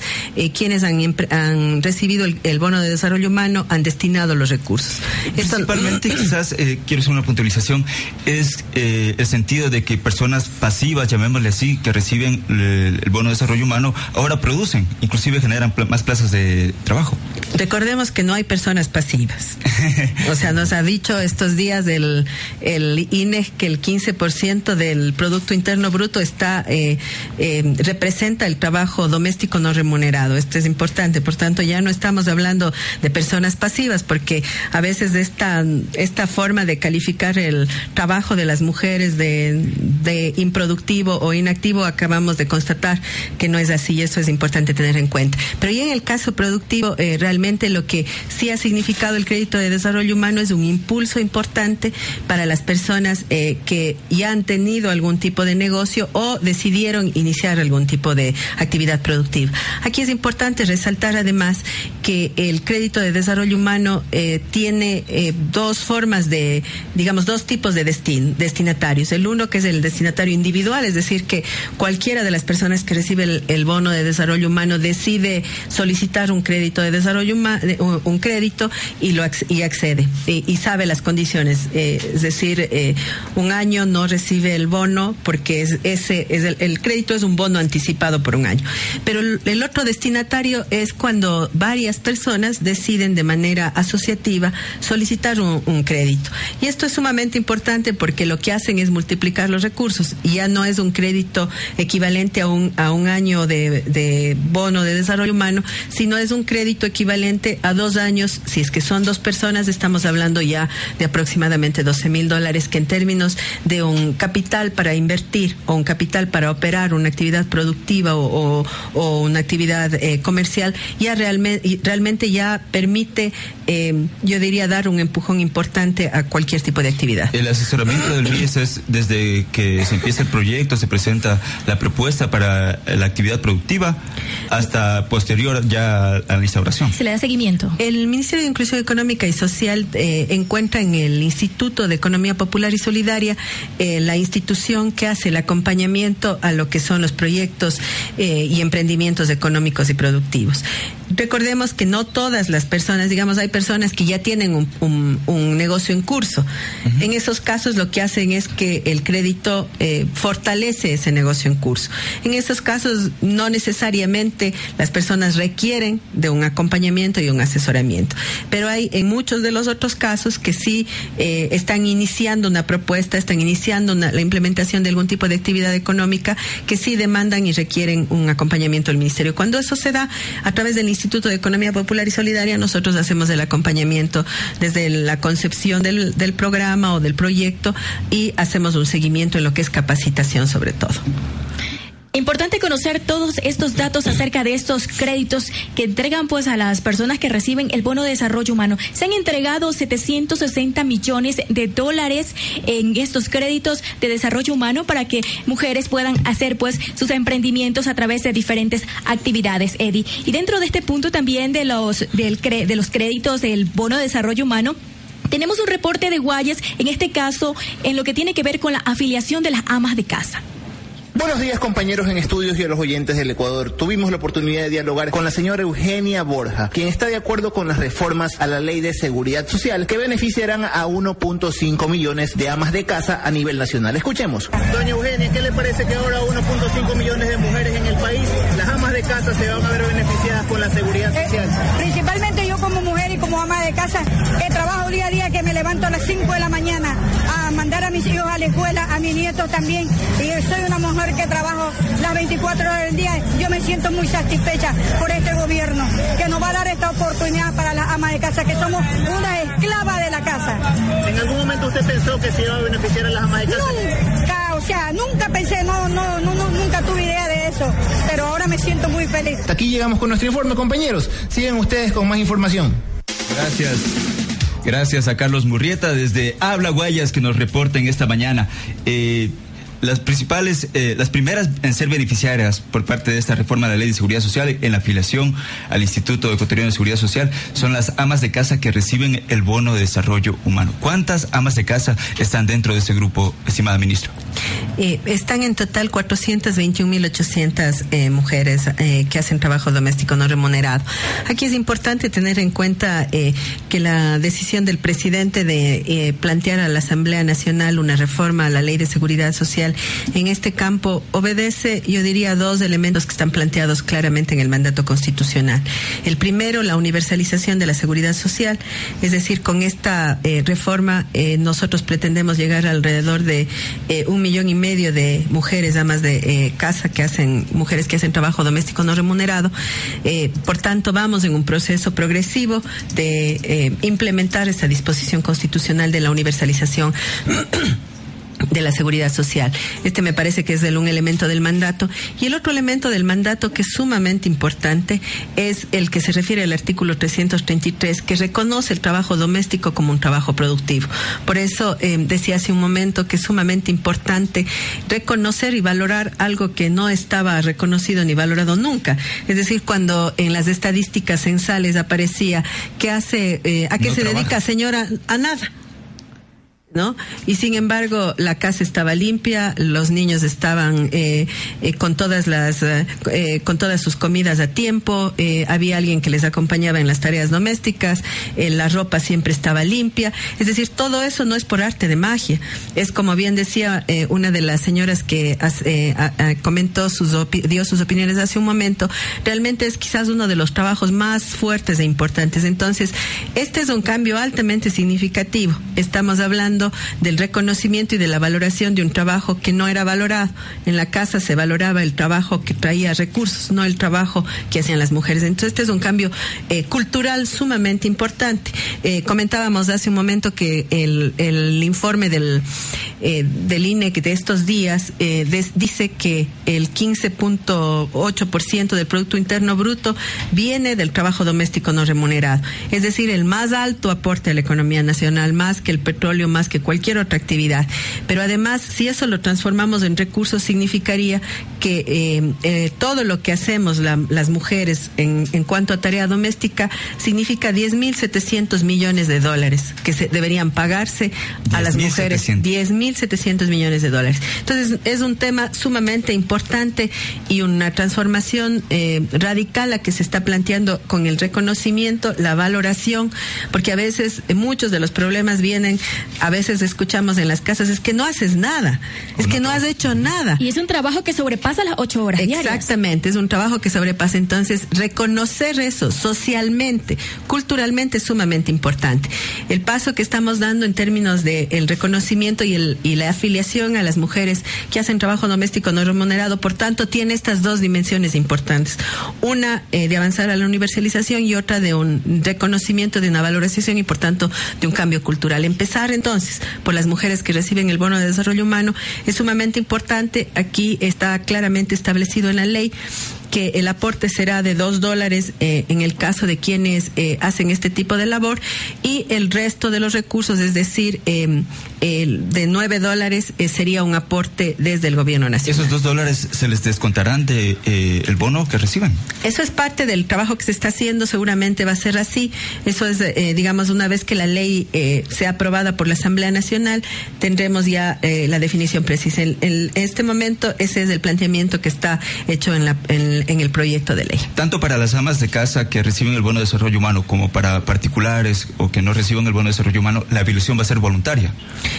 quienes han, han recibido el, bono de desarrollo humano han destinado los recursos. Principalmente, Esto, quizás quiero hacer una puntualización es eh, el sentido de que personas pasivas, llamémosle así, que reciben el, el bono de desarrollo humano, ahora producen, inclusive generan pl más plazas de trabajo. Recordemos que no hay personas pasivas. o sea, nos ha dicho estos días el, el INE que el 15% del Producto Interno Bruto está eh, eh, representa el trabajo doméstico no remunerado. Esto es importante. Por tanto, ya no estamos hablando de personas pasivas, porque a veces esta, esta forma de calificar el trabajo de las mujeres de, de improductivo o inactivo acabamos de constatar que no es así y eso es importante tener en cuenta. Pero ya en el caso productivo, eh, realmente lo que sí ha significado el crédito de desarrollo humano es un impulso importante para las personas eh, que ya han tenido algún tipo de negocio o decidieron iniciar algún tipo de actividad productiva. Aquí es importante resaltar además que el crédito de desarrollo humano eh, tiene eh, dos formas de, digamos, dos tipos de destin destinatarios. El uno que es el destinatario individual, es decir, que cualquiera de las personas que recibe el, bono de desarrollo humano decide solicitar un crédito de desarrollo humano, un crédito y lo y accede y, sabe las condiciones. Eh, es decir, eh, un año no recibe el bono porque es, ese es el, el, crédito es un bono anticipado por un año. Pero el otro destinatario es cuando varias personas deciden de manera asociativa solicitar un, crédito. Y esto es sumamente importante porque lo que hacen es multiplicar los recursos y ya no es un crédito equivalente a un, a un año de, de bono de desarrollo humano, sino es un crédito equivalente a dos años. Si es que son dos personas, estamos hablando ya de aproximadamente 12 mil dólares, que en términos de un capital para invertir o un capital para operar una actividad productiva o, o, o una actividad eh, comercial, ya realmente, realmente ya permite, eh, yo diría, dar un empujón importante a cualquier tipo de actividad. El asesoramiento del MIES es desde que se empieza el proyecto, se presenta la propuesta para la actividad productiva hasta posterior ya a la instauración. Se le da seguimiento. El Ministerio de Inclusión Económica y Social eh, encuentra en el Instituto de Economía Popular y Solidaria eh, la institución que hace el acompañamiento a lo que son los proyectos eh, y emprendimientos económicos y productivos. Recordemos que no todas las personas, digamos, hay personas que ya tienen un, un, un negocio en curso. Uh -huh. En esos casos lo que hacen es que el crédito eh, fortalece ese negocio en curso. En esos casos no necesariamente las personas requieren de un acompañamiento y un asesoramiento. Pero hay en muchos de los otros casos que sí eh, están iniciando una propuesta, están iniciando una, la implementación de algún tipo de actividad económica que sí demandan y requieren un acompañamiento del Ministerio. Cuando eso se da a través del Instituto de Economía Popular y Solidaria, nosotros hacemos el acompañamiento desde la concepción del, del programa o del proyecto y hacemos un seguimiento en lo que es capacitación sobre todo. Importante conocer todos estos datos acerca de estos créditos que entregan pues a las personas que reciben el bono de desarrollo humano. Se han entregado 760 millones de dólares en estos créditos de desarrollo humano para que mujeres puedan hacer pues sus emprendimientos a través de diferentes actividades, Eddie. Y dentro de este punto también de los del de los créditos del bono de desarrollo humano tenemos un reporte de Guayas, en este caso, en lo que tiene que ver con la afiliación de las amas de casa. Buenos días compañeros en estudios y a los oyentes del Ecuador. Tuvimos la oportunidad de dialogar con la señora Eugenia Borja, quien está de acuerdo con las reformas a la ley de seguridad social que beneficiarán a 1.5 millones de amas de casa a nivel nacional. Escuchemos. Doña Eugenia, ¿qué le parece que ahora 1.5 millones de mujeres en el país, las amas de casa se van a ver beneficiadas con la seguridad social? Eh, principalmente como mujer y como ama de casa, que trabajo día a día, que me levanto a las 5 de la mañana a mandar a mis hijos a la escuela, a mis nietos también, y soy una mujer que trabajo las 24 horas del día, yo me siento muy satisfecha por este gobierno, que nos va a dar esta oportunidad para las amas de casa, que somos una esclava de la casa. ¿En algún momento usted pensó que se iba a beneficiar a las amas de casa? Nunca, sea, nunca pensé, no, no, no, no nunca tuve idea de eso, pero ahora me siento muy feliz. Hasta aquí llegamos con nuestro informe, compañeros. Siguen ustedes con más información. Gracias. Gracias a Carlos Murrieta desde Habla Guayas que nos reporten esta mañana. Eh, las principales, eh, las primeras en ser beneficiarias por parte de esta reforma de la Ley de Seguridad Social en la afiliación al Instituto Ecuatoriano de Seguridad Social son las amas de casa que reciben el bono de desarrollo humano. ¿Cuántas amas de casa están dentro de ese grupo, estimada ministra? Eh, están en total 421.800 eh, mujeres eh, que hacen trabajo doméstico no remunerado. Aquí es importante tener en cuenta que la decisión del presidente de plantear a la Asamblea Nacional una reforma a la Ley de Seguridad Social en este campo obedece, yo diría, dos elementos que están planteados claramente en el mandato constitucional. El primero, la universalización de la seguridad social, es decir, con esta eh, reforma eh, nosotros pretendemos llegar alrededor de eh, un millón y medio de mujeres amas de casa que hacen, mujeres que hacen trabajo doméstico no remunerado. Por tanto, vamos en un proceso progresivo de implementar esta disposición constitucional de la universalización. De la seguridad social. Este me parece que es el, un elemento del mandato. Y el otro elemento del mandato que es sumamente importante es el que se refiere al artículo 333, que reconoce el trabajo doméstico como un trabajo productivo. Por eso eh, decía hace un momento que es sumamente importante reconocer y valorar algo que no estaba reconocido ni valorado nunca. Es decir, cuando en las estadísticas censales aparecía que hace, eh, a qué No se trabaja. dedica señora, a nada. ¿No? Y sin embargo, la casa estaba limpia, los niños estaban eh, eh, con todas las, eh, eh, con todas sus comidas a tiempo, eh, había alguien que les acompañaba en las tareas domésticas, la ropa siempre estaba limpia. Es decir, todo eso no es por arte de magia. Es como bien decía una de las señoras que comentó sus dio sus opiniones hace un momento, realmente es quizás uno de los trabajos más fuertes e importantes. Entonces, este es un cambio altamente significativo. Estamos hablando del reconocimiento y de la valoración de un trabajo que no era valorado. En la casa se valoraba el trabajo que traía recursos, no el trabajo que hacían las mujeres. Entonces, este es un cambio eh, cultural sumamente importante. Eh, comentábamos hace un momento que el, el informe del, eh, del INEC de estos días eh, dice que el 15.8% del Producto Interno Bruto viene del trabajo doméstico no remunerado. Es decir, el más alto aporte a la economía nacional, más que el petróleo, más que cualquier otra actividad. Pero además, si eso lo transformamos en recursos, significaría que eh, eh, todo lo que hacemos la- las mujeres en, en cuanto a tarea doméstica significa 10.700 millones de dólares que se deberían pagarse a las mujeres. 10.700 millones de dólares. Entonces, es un tema sumamente importante y una transformación eh, radical la que se está planteando con el reconocimiento, la valoración, porque a veces muchos de los problemas vienen, a veces escuchamos en las casas, es que no haces nada, es que no has hecho nada. Y es un trabajo que sobrepasa las ocho horas diarias. Exactamente, es un trabajo que sobrepasa. Entonces, reconocer eso socialmente, culturalmente es sumamente importante. El paso que estamos dando en términos de el reconocimiento y, el, y la afiliación a las mujeres que hacen trabajo doméstico no remunerado, por tanto, tiene estas dos dimensiones importantes. Una eh, de avanzar a la universalización y otra de un reconocimiento, de una valorización y, por tanto, de un cambio cultural. Empezar entonces por las mujeres que reciben el bono de desarrollo humano es sumamente importante. Aquí está claramente establecido en la ley que el aporte será de dos dólares eh, en el caso de quienes eh, hacen este tipo de labor y el resto de los recursos, es decir, eh, el de nueve dólares eh, sería un aporte desde el gobierno nacional. ¿Esos dos dólares se les descontarán de eh, el bono que reciban? Eso es parte del trabajo que se está haciendo, seguramente va a ser así. Eso es, eh, digamos, una vez que la ley eh, sea aprobada por la Asamblea Nacional, tendremos ya la definición precisa. En, en este momento, ese es el planteamiento que está hecho en, la, en, en el proyecto de ley. Tanto para las amas de casa que reciben el bono de desarrollo humano como para particulares o que no reciban el bono de desarrollo humano, la afiliación va a ser voluntaria.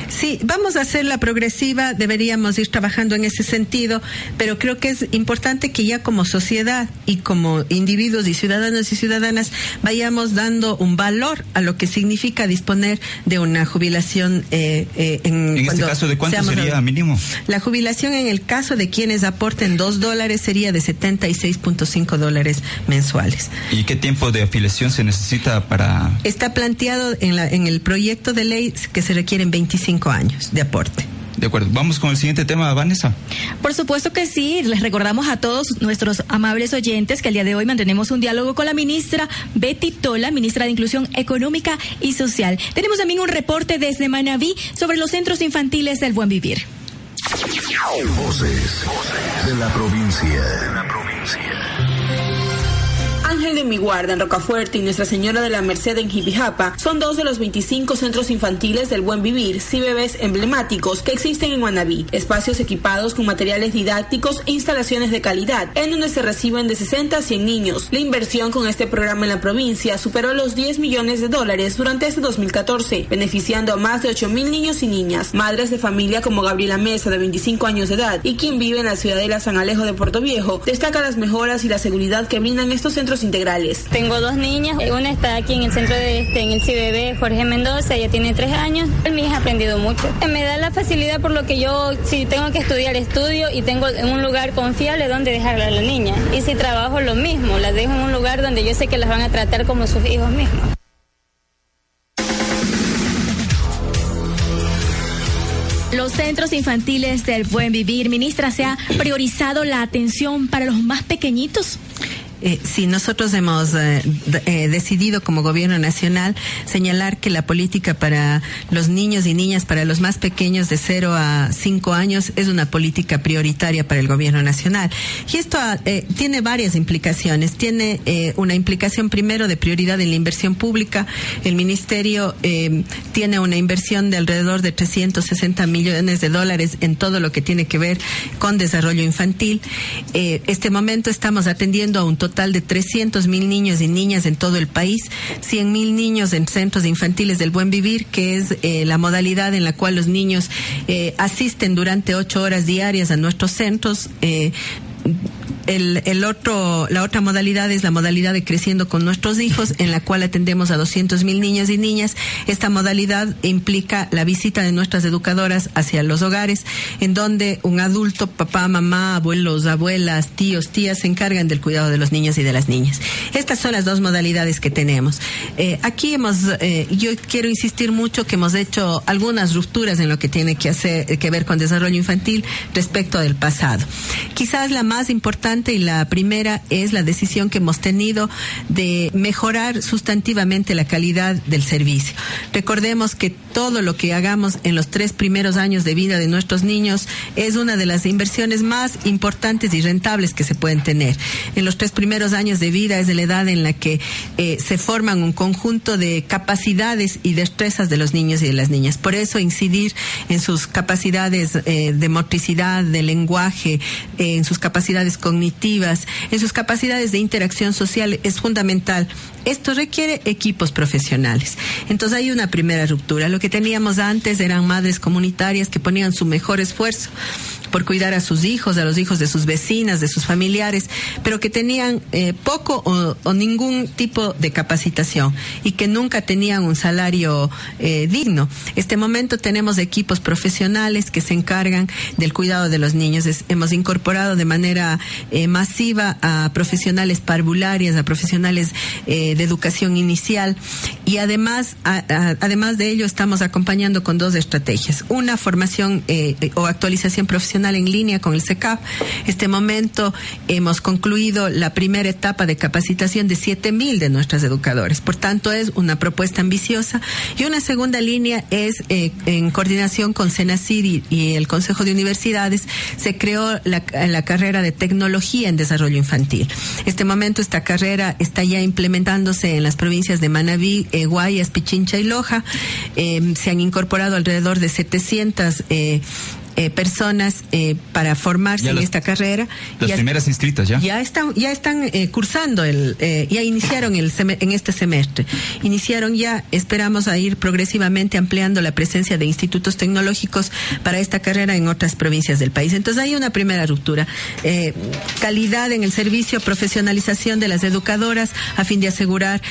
Sí, vamos a hacerla progresiva, deberíamos ir trabajando en ese sentido, pero creo que es importante que ya como sociedad y como individuos y ciudadanos y ciudadanas vayamos dando un valor a lo que significa disponer de una jubilación. eh, eh, en En este caso, ¿de cuánto sería mínimo? La jubilación en el caso de quienes aporten dos dólares sería de 76.5 dólares mensuales. ¿Y qué tiempo de afiliación se necesita para Está planteado en, la, en el proyecto de ley que se requieren 25 años de aporte. De acuerdo, vamos con el siguiente tema, Vanessa. Por supuesto que sí, les recordamos a todos nuestros amables oyentes que el día de hoy mantenemos un diálogo con la ministra Betty Tola, ministra de Inclusión Económica y Social. Tenemos también un reporte desde Manabí sobre los centros infantiles del buen vivir. Voces de la provincia. Ángel de Mi Guarda en Rocafuerte y Nuestra Señora de la Merced en Jipijapa son dos de los 25 centros infantiles del buen vivir, sí bebés emblemáticos que existen en Manabí. Espacios equipados con materiales didácticos e instalaciones de calidad, en donde se reciben de 60 a 100 niños. La inversión con este programa en la provincia superó los 10 millones de dólares durante este 2014, beneficiando a más de 8 mil niños y niñas, madres de familia como Gabriela Mesa, de 25 años de edad, y quien vive en la ciudadela San Alejo de Puerto Viejo, destaca las mejoras y la seguridad que brindan estos centros integrales. Tengo dos niñas, una está aquí en el centro de este, en el CBB Jorge Mendoza, ella tiene tres años, mi hija ha aprendido mucho. Me da la facilidad por lo que yo, si tengo que estudiar, estudio y tengo en un lugar confiable donde dejarla a la niña. Y si trabajo, lo mismo, la dejo en un lugar donde yo sé que las van a tratar como sus hijos mismos. Los centros infantiles del buen vivir, ministra, ¿se ha priorizado la atención para los más pequeñitos? Eh, sí, nosotros hemos eh, eh, decidido como gobierno nacional señalar que la política para los niños y niñas, para los más pequeños de 0 a 5 años, es una política prioritaria para el gobierno nacional. Y esto eh, tiene varias implicaciones. Tiene una implicación primero de prioridad en la inversión pública. El ministerio tiene una inversión de alrededor de 360 millones de dólares en todo lo que tiene que ver con desarrollo infantil. Este momento estamos atendiendo a un total de 300 mil niños y niñas en todo el país, 100 mil niños en centros infantiles del buen vivir, que es eh, la modalidad en la cual los niños eh, asisten durante ocho horas diarias a nuestros centros. Eh, el, el, otro, la otra modalidad es la modalidad de creciendo con nuestros hijos, en la cual atendemos a 200 mil niños y niñas. Esta modalidad implica la visita de nuestras educadoras hacia los hogares, en donde un adulto, papá, mamá, abuelos, abuelas, tíos, tías, se encargan del cuidado de los niños y de las niñas. Estas son las dos modalidades que tenemos. Eh, aquí hemos, eh, yo quiero insistir mucho que hemos hecho algunas rupturas en lo que tiene que hacer, que ver con desarrollo infantil respecto del pasado. Quizás la más importante y la primera es la decisión que hemos tenido de mejorar sustantivamente la calidad del servicio. Recordemos que todo lo que hagamos en los tres primeros años de vida de nuestros niños es una de las inversiones más importantes y rentables que se pueden tener. En los tres primeros años de vida es la edad en la que eh, se forman un conjunto de capacidades y destrezas de los niños y de las niñas. Por eso incidir en sus capacidades eh, de motricidad, de lenguaje, en sus capacidades cognitivas, en sus capacidades de interacción social es fundamental. Esto requiere equipos profesionales. Entonces hay una primera ruptura. Lo que teníamos antes eran madres comunitarias que ponían su mejor esfuerzo por cuidar a sus hijos, a los hijos de sus vecinas, de sus familiares, pero que tenían eh, poco o, ningún tipo de capacitación y que nunca tenían un salario eh, digno. Este momento tenemos equipos profesionales que se encargan del cuidado de los niños. Hemos incorporado de manera eh, masiva a profesionales parvularias, a profesionales de educación inicial y además, además de ello estamos acompañando con dos estrategias. Una, formación o actualización profesional en línea con el CECAP. Este momento hemos concluido la primera etapa de capacitación de 7 mil de nuestras educadores. Por tanto, es una propuesta ambiciosa. Y una segunda línea es, eh, en coordinación con CENACID y, y, el Consejo de Universidades, se creó la, carrera de tecnología en desarrollo infantil. Este momento, esta carrera está ya implementándose en las provincias de Manabí, eh, Guayas, Pichincha y Loja. Eh, se han incorporado alrededor de 700 eh, personas eh, para formarse en esta carrera. Las ya, primeras inscritas ya. Ya están, ya están eh, cursando el, ya iniciaron el en este semestre. Iniciaron ya, esperamos a ir progresivamente ampliando la presencia de institutos tecnológicos para esta carrera en otras provincias del país. Entonces hay una primera ruptura. calidad en el servicio, profesionalización de las educadoras a fin de asegurar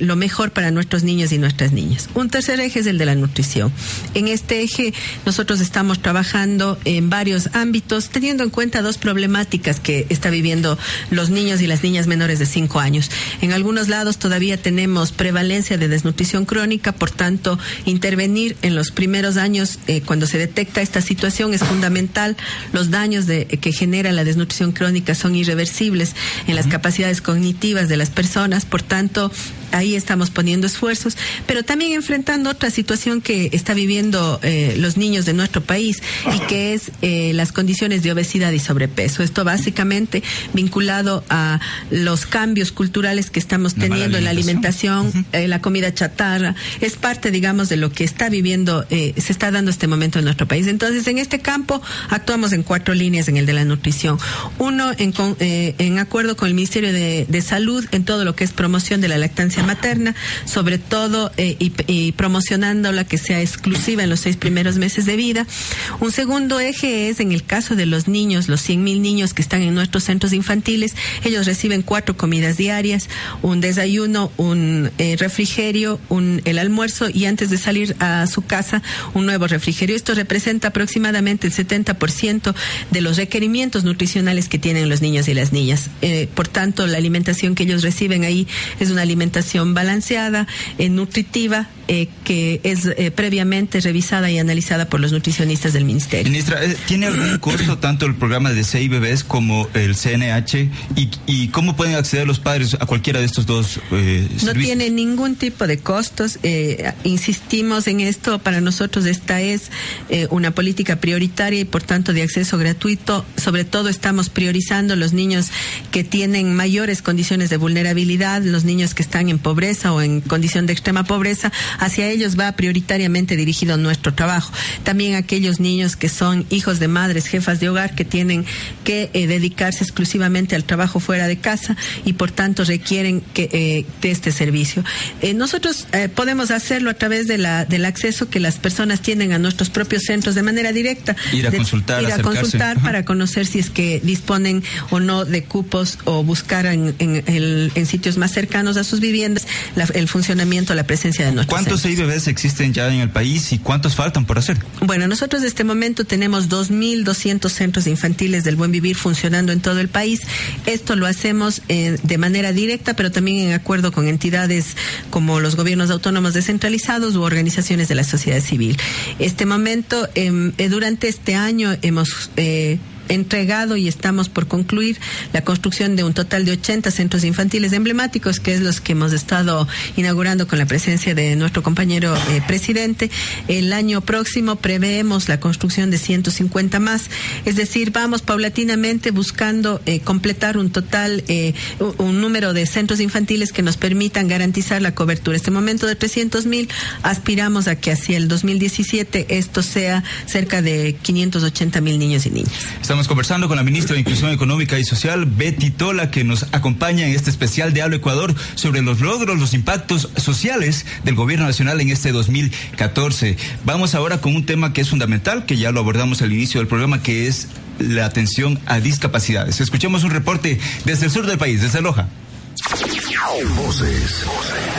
lo mejor para nuestros niños y nuestras niñas. Un tercer eje es el de la nutrición. En este eje nosotros estamos trabajando en varios ámbitos, teniendo en cuenta dos problemáticas que está viviendo los niños y las niñas menores de 5 años. En algunos lados todavía tenemos prevalencia de desnutrición crónica, por tanto, intervenir en los primeros años eh, cuando se detecta esta situación es fundamental. Los daños de, que genera la desnutrición crónica son irreversibles en las capacidades cognitivas de las personas, por tanto, ahí estamos poniendo esfuerzos, pero también enfrentando otra situación que está viviendo eh, los niños de nuestro país y que es eh, las condiciones de obesidad y sobrepeso. Esto básicamente vinculado a los cambios culturales que estamos teniendo en la alimentación, eh, la comida chatarra, es parte, digamos, de lo que está viviendo, se está dando este momento en nuestro país. Entonces, en este campo actuamos en cuatro líneas en el de la nutrición. Uno, en, en acuerdo con el Ministerio de, de Salud en todo lo que es promoción de la lactancia materna, sobre todo eh, y, promocionando la que sea exclusiva en los seis primeros meses de vida. Un segundo eje es en el caso de los niños, los 100 mil niños que están en nuestros centros infantiles, ellos reciben cuatro comidas diarias, un desayuno, un eh, refrigerio, un, el almuerzo y antes de salir a su casa un nuevo refrigerio. Esto representa aproximadamente el 70% de los requerimientos nutricionales que tienen los niños y las niñas. Eh, por tanto, la alimentación que ellos reciben ahí es una alimentación balanceada, eh, nutritiva, eh, que es eh, previamente revisada y analizada por los nutricionistas del Ministerio. Ministra, ¿tiene algún costo tanto el programa de CI Bebés como el CNH? ¿Y, cómo pueden acceder los padres a cualquiera de estos dos No tiene ningún tipo de costos. insistimos en esto. Para nosotros esta es una política prioritaria y por tanto de acceso gratuito. Sobre todo estamos priorizando los niños que tienen mayores condiciones de vulnerabilidad, los niños que están en pobreza o en condición de extrema pobreza, hacia ellos va prioritariamente dirigido nuestro trabajo. También aquellos niños que son hijos de madres, jefas de hogar, que tienen que eh, dedicarse exclusivamente al trabajo fuera de casa y por tanto requieren que, eh, de este servicio. Eh, nosotros podemos hacerlo a través de la, del acceso que las personas tienen a nuestros propios centros de manera directa. Ir a consultar, ir a consultar para conocer si es que disponen o no de cupos o buscar en, en, sitios más cercanos a sus viviendas el funcionamiento, la presencia de nuestros ¿Cuántos CIBBs existen ya en el país y cuántos faltan por hacer? Bueno, nosotros en este momento tenemos 2.200 centros infantiles del buen vivir funcionando en todo el país. Esto lo hacemos eh, de manera directa, pero también en acuerdo con entidades como los gobiernos autónomos descentralizados u organizaciones de la sociedad civil. Este momento, em, eh, durante este año hemos eh, entregado y estamos por concluir la construcción de un total de 80 centros infantiles emblemáticos, que es los que hemos estado inaugurando con la presencia de nuestro compañero eh, presidente. El año próximo preveemos la construcción de 150 más, es decir, vamos paulatinamente buscando eh, completar un total, eh, un número de centros infantiles que nos permitan garantizar la cobertura. Este momento de 300 mil, aspiramos a que hacia el 2017 esto sea cerca de 580 mil niños y niñas. Conversando con la ministra de Inclusión Económica y Social, Betty Tola, que nos acompaña en este especial de Hablo Ecuador sobre los logros, los impactos sociales del gobierno nacional en este 2014. Vamos ahora con un tema que es fundamental, que ya lo abordamos al inicio del programa, que es la atención a discapacidades. Escuchemos un reporte desde el sur del país, desde Loja. Voces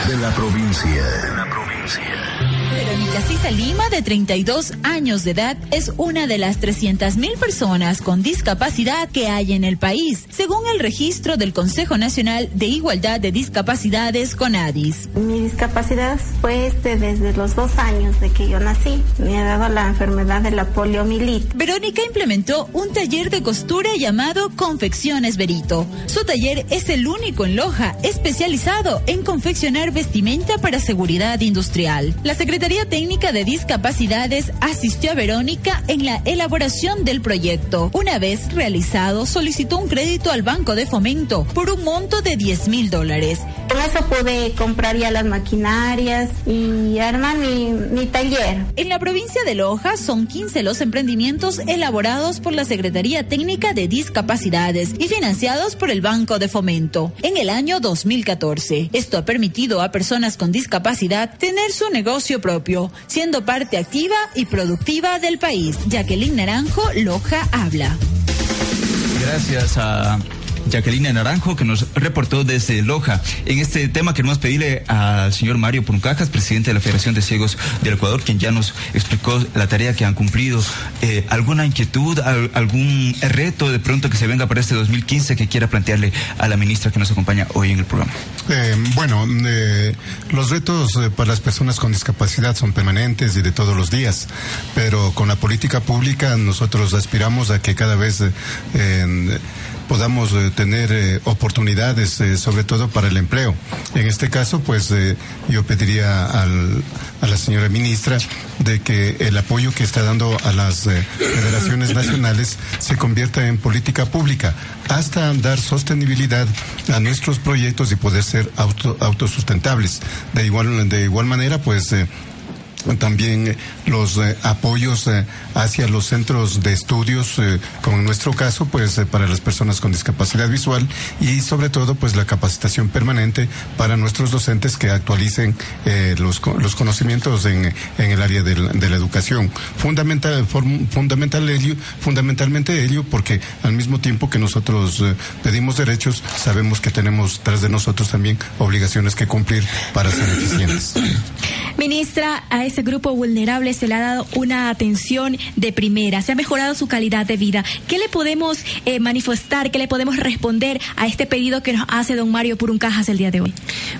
de la provincia. De la provincia. Verónica Cisa Lima, de 32 años de edad, es una de las 300.000 personas con discapacidad que hay en el país, según el registro del Consejo Nacional de Igualdad de Discapacidades, CONADIS. Mi discapacidad fue este desde los dos años de que yo nací. Me ha dado la enfermedad de la poliomielitis. Verónica implementó un taller de costura llamado Confecciones Berito. Su taller es el único en Loja especializado en confeccionar vestimenta para seguridad industrial. La Secretaría Secretaría Técnica de Discapacidades asistió a Verónica en la elaboración del proyecto. Una vez realizado, solicitó un crédito al Banco de Fomento por un monto de 10 mil dólares. Con eso pude comprar ya las maquinarias y armar mi, mi taller. En la provincia de Loja son 15 los emprendimientos elaborados por la Secretaría Técnica de Discapacidades y financiados por el Banco de Fomento en el año 2014. Esto ha permitido a personas con discapacidad tener su negocio siendo parte activa y productiva del país. Jacqueline Naranjo, Loja habla. Gracias a Jacqueline Naranjo, que nos reportó desde Loja. En este tema queremos pedirle al señor Mario Puncajas, presidente de la Federación de Ciegos del Ecuador, quien ya nos explicó la tarea que han cumplido. Eh, ¿Alguna inquietud, algún reto de pronto que se venga para este 2015 que quiera plantearle a la ministra que nos acompaña hoy en el programa? Eh, bueno, eh, los retos para las personas con discapacidad son permanentes y de todos los días, pero con la política pública nosotros aspiramos a que cada vez podamos tener oportunidades, sobre todo para el empleo. En este caso, pues yo pediría al, a la señora ministra de que el apoyo que está dando a las federaciones nacionales se convierta en política pública hasta dar sostenibilidad a nuestros proyectos y poder ser auto, autosustentables. De igual, de igual manera, pues también los eh, apoyos eh, hacia los centros de estudios, eh, como en nuestro caso, pues para las personas con discapacidad visual y sobre todo pues la capacitación permanente para nuestros docentes que actualicen los, los conocimientos en, en el área de la, de la educación. Fundamental, fundamental fundamentalmente ello porque al mismo tiempo que nosotros pedimos derechos, sabemos que tenemos tras de nosotros también obligaciones que cumplir para ser eficientes. Ministra, a grupo vulnerable se le ha dado una atención de primera, se ha mejorado su calidad de vida. ¿Qué le podemos eh, manifestar, qué le podemos responder a este pedido que nos hace don Mario Puruncajas el día de hoy?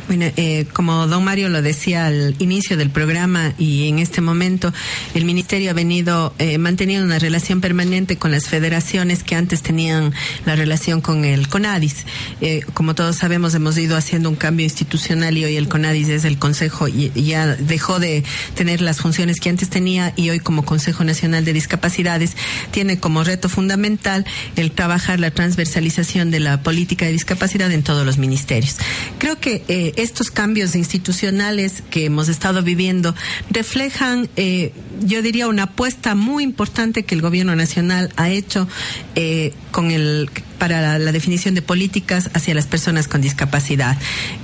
Bueno, eh, como don Mario lo decía al inicio del programa y en este momento, el Ministerio ha venido eh, manteniendo una relación permanente con las federaciones que antes tenían la relación con el CONADIS. Eh, como todos sabemos, hemos ido haciendo un cambio institucional y hoy el CONADIS es el Consejo y ya dejó de tener las funciones que antes tenía y hoy como Consejo Nacional de Discapacidades tiene como reto fundamental el trabajar la transversalización de la política de discapacidad en todos los ministerios. Creo que eh, estos cambios institucionales que hemos estado viviendo reflejan, eh, yo diría, una apuesta muy importante que el Gobierno Nacional ha hecho eh, con el para la, definición de políticas hacia las personas con discapacidad.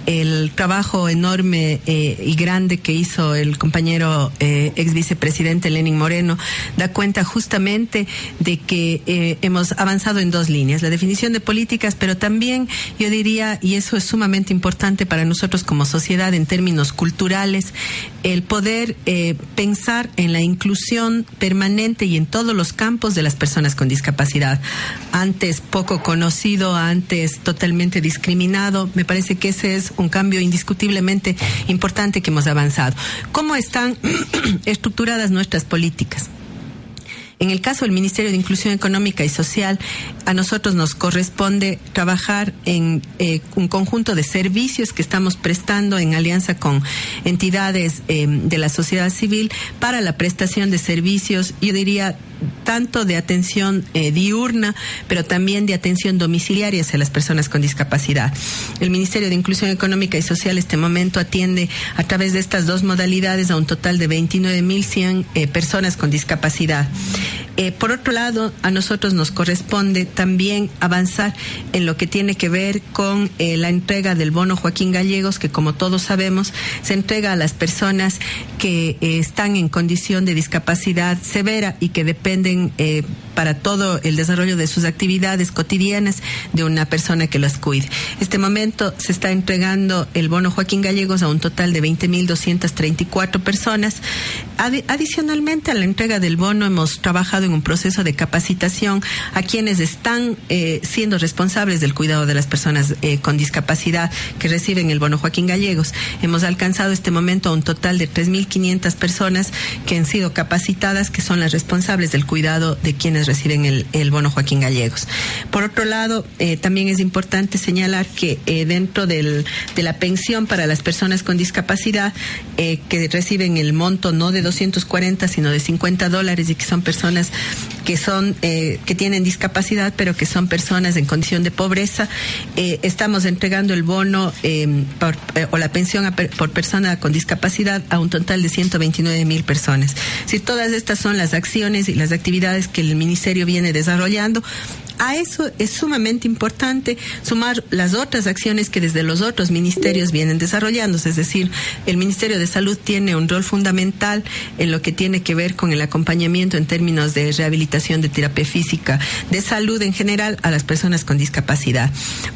El trabajo enorme eh, y grande que hizo el compañero eh, ex vicepresidente Lenin Moreno da cuenta justamente de que eh, hemos avanzado en dos líneas, la definición de políticas, pero también yo diría, y eso es sumamente importante para nosotros como sociedad en términos culturales, el poder pensar en la inclusión permanente y en todos los campos de las personas con discapacidad. Antes poco conocido, antes totalmente discriminado. Me parece que ese es un cambio indiscutiblemente importante que hemos avanzado. ¿Cómo están estructuradas nuestras políticas? En el caso del Ministerio de Inclusión Económica y Social, a nosotros nos corresponde trabajar en eh, un conjunto de servicios que estamos prestando en alianza con entidades eh, de la sociedad civil para la prestación de servicios, yo diría, tanto de atención eh, diurna, pero también de atención domiciliaria hacia las personas con discapacidad. El Ministerio de Inclusión Económica y Social este momento atiende a través de estas dos modalidades a un total de 29.100 eh, personas con discapacidad. Eh, por otro lado, a nosotros nos corresponde también avanzar en lo que tiene que ver con eh, la entrega del bono Joaquín Gallegos, que como todos sabemos, se entrega a las personas que eh, están en condición de discapacidad severa y que dependen para todo el desarrollo de sus actividades cotidianas de una persona que las cuide. Este momento se está entregando el bono Joaquín Gallegos a un total de 20.234 personas. adicionalmente a la entrega del bono hemos trabajado en un proceso de capacitación a quienes están eh, siendo responsables del cuidado de las personas eh, con discapacidad que reciben el bono Joaquín Gallegos. Hemos alcanzado este momento a un total de 3.500 personas que han sido capacitadas, que son las responsables del cuidado de quienes reciben el, bono Joaquín Gallegos. Por otro lado, eh, también es importante señalar que eh, dentro del, de la pensión para las personas con discapacidad, eh, que reciben el monto no de 240, sino de 50 dólares y que son personas que son que tienen discapacidad, pero que son personas en condición de pobreza, estamos entregando el bono o la pensión por persona con discapacidad a un total de 129 mil personas. Si todas estas son las acciones y las actividades que el Ministerio viene desarrollando a eso es sumamente importante sumar las otras acciones que desde los otros ministerios vienen desarrollándose, es decir, el Ministerio de Salud tiene un rol fundamental en lo que tiene que ver con el acompañamiento en términos de rehabilitación de terapia física, de salud en general a las personas con discapacidad.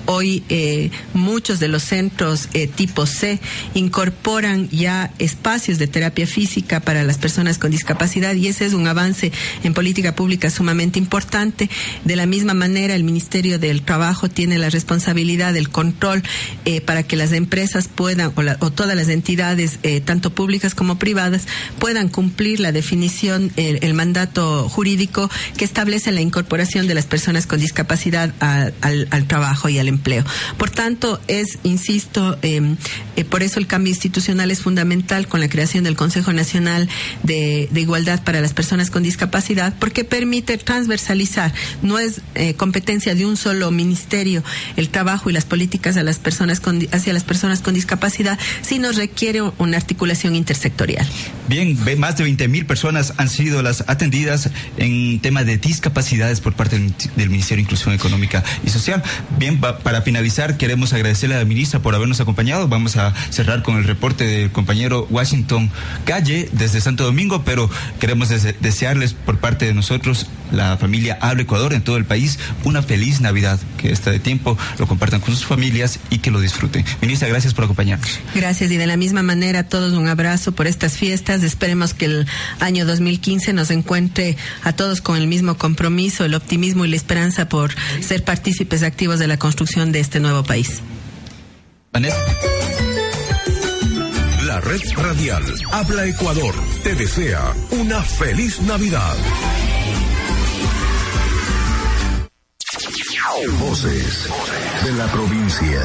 Hoy eh, muchos de los centros eh, tipo C incorporan ya espacios de terapia física para las personas con discapacidad y ese es un avance en política pública sumamente importante. De la misma misma manera, el Ministerio del Trabajo tiene la responsabilidad del control eh, para que las empresas puedan, o, todas las entidades, eh, tanto públicas como privadas, puedan cumplir la definición, el, mandato jurídico que establece la incorporación de las personas con discapacidad al, trabajo y al empleo. Por tanto, es, insisto, em, eh, por eso el cambio institucional es fundamental con la creación del Consejo Nacional de Igualdad para las Personas con Discapacidad, porque permite transversalizar. No es eh, competencia de un solo ministerio el trabajo y las políticas a las personas hacia las personas con discapacidad, sino requiere una articulación intersectorial. Bien, más de 20 mil personas han sido las atendidas en tema de discapacidades por parte del, Ministerio de Inclusión Económica y Social. Bien, para finalizar, queremos agradecerle a la ministra por habernos acompañado. Vamos a cerrar con el reporte del compañero Washington Calle desde Santo Domingo, pero queremos desearles por parte de nosotros, la familia Habla Ecuador en todo el país, una feliz Navidad. Que este tiempo lo compartan con sus familias y que lo disfruten. Ministra, gracias por acompañarnos. Gracias y de la misma manera a todos un abrazo por estas fiestas. Esperemos que el año 2015 nos encuentre a todos con el mismo compromiso, el optimismo y la esperanza por ser partícipes activos de la construcción de este nuevo país. La red radial Habla Ecuador te desea una feliz Navidad. Voces de la provincia.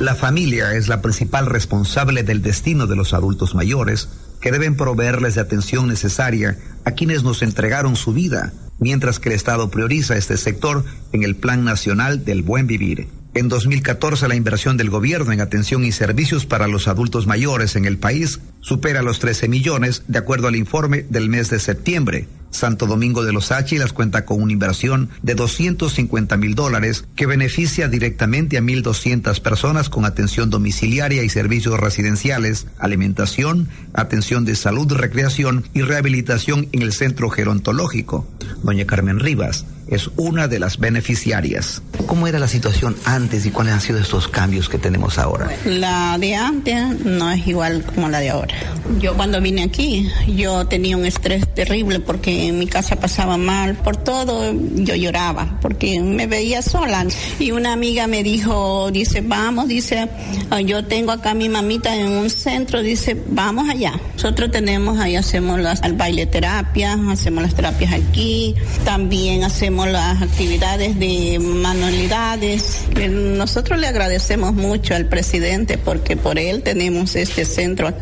La familia es la principal responsable del destino de los adultos mayores que deben proveerles de atención necesaria a quienes nos entregaron su vida, mientras que el Estado prioriza este sector en el Plan Nacional del Buen Vivir. En 2014 la inversión del gobierno en atención y servicios para los adultos mayores en el país supera los 13 millones, de acuerdo al informe del mes de septiembre. Santo Domingo de los Áchilas cuenta con una inversión de 250 mil dólares que beneficia directamente a 1.200 personas con atención domiciliaria y servicios residenciales, alimentación, atención de salud, recreación y rehabilitación en el centro gerontológico. Doña Carmen Rivas es una de las beneficiarias. ¿Cómo era la situación antes y cuáles han sido estos cambios que tenemos ahora? La de antes no es igual como la de ahora. Yo cuando vine aquí, yo tenía un estrés terrible porque en mi casa pasaba mal, por todo yo lloraba porque me veía sola. Y una amiga me dijo, dice, vamos, dice, ah, yo tengo acá a mi mamita en un centro, dice, vamos allá. Nosotros tenemos, ahí hacemos las, al baile terapia, hacemos las terapias aquí, también hacemos las actividades de manualidades. Nosotros le agradecemos mucho al presidente porque por él tenemos este centro.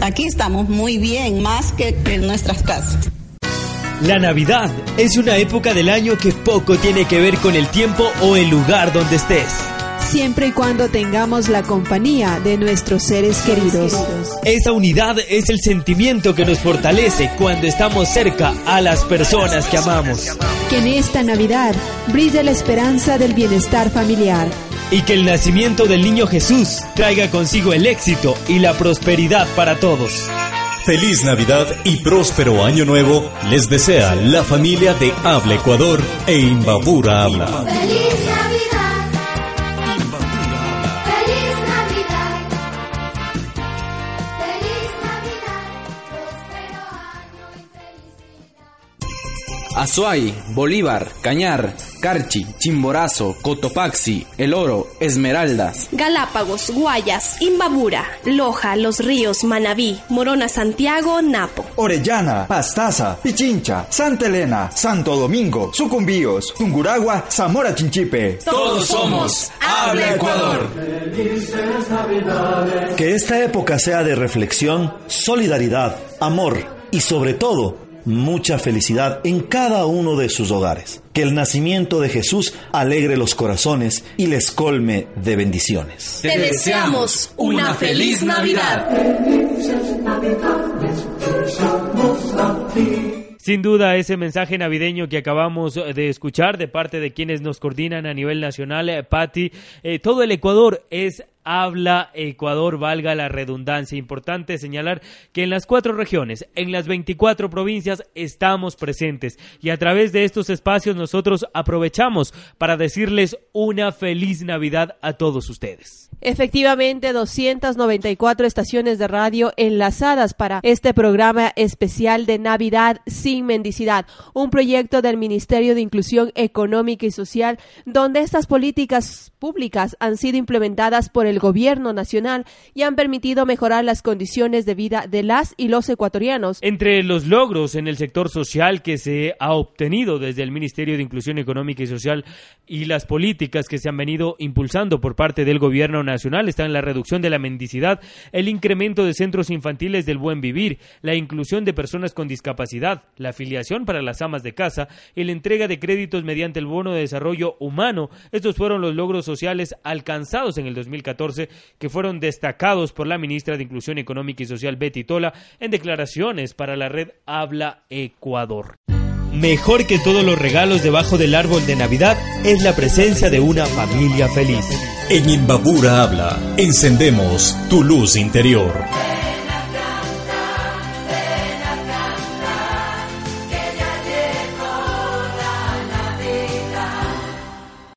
Aquí estamos muy bien, más que en nuestras casas. La Navidad es una época del año que poco tiene que ver con el tiempo o el lugar donde estés siempre y cuando tengamos la compañía de nuestros seres queridos. Esa unidad es el sentimiento que nos fortalece cuando estamos cerca a las personas que amamos. Que en esta Navidad brille la esperanza del bienestar familiar. Y que el nacimiento del niño Jesús traiga consigo el éxito y la prosperidad para todos. Feliz Navidad y próspero Año Nuevo les desea la familia de Habla Ecuador e Imbabura Habla. Azuay, Bolívar, Cañar, Carchi, Chimborazo, Cotopaxi, El Oro, Esmeraldas. Galápagos, Guayas, Imbabura, Loja, Los Ríos, Manabí, Morona, Santiago, Napo. Orellana, Pastaza, Pichincha, Santa Elena, Santo Domingo, Sucumbíos, Tunguragua, Zamora Chinchipe. Todos somos Habla Ecuador. Que esta época sea de reflexión, solidaridad, amor y sobre todo mucha felicidad en cada uno de sus hogares. Que el nacimiento de Jesús alegre los corazones y les colme de bendiciones. Te deseamos una feliz Navidad. Sin duda, ese mensaje navideño que acabamos de escuchar de parte de quienes nos coordinan a nivel nacional, eh, Patti, eh, todo el Ecuador es Habla Ecuador, valga la redundancia. Importante señalar que en las cuatro regiones, en las 24 provincias, estamos presentes y a través de estos espacios nosotros aprovechamos para decirles una feliz Navidad a todos ustedes. Efectivamente, 294 estaciones de radio enlazadas para este programa especial de Navidad sin mendicidad, un proyecto del Ministerio de Inclusión Económica y Social donde estas políticas públicas han sido implementadas por el gobierno nacional y han permitido mejorar las condiciones de vida de las y los ecuatorianos. Entre los logros en el sector social que se ha obtenido desde el Ministerio de Inclusión Económica y Social y las políticas que se han venido impulsando por parte del gobierno nacional están la reducción de la mendicidad, el incremento de centros infantiles del buen vivir, la inclusión de personas con discapacidad, la afiliación para las amas de casa y la entrega de créditos mediante el bono de desarrollo humano. Estos fueron los logros sociales alcanzados en el 2014 que fueron destacados por la ministra de Inclusión Económica y Social Betty Tola en declaraciones para la red Habla Ecuador. Mejor que todos los regalos debajo del árbol de Navidad es la presencia de una familia feliz. En Imbabura habla, encendemos tu luz interior.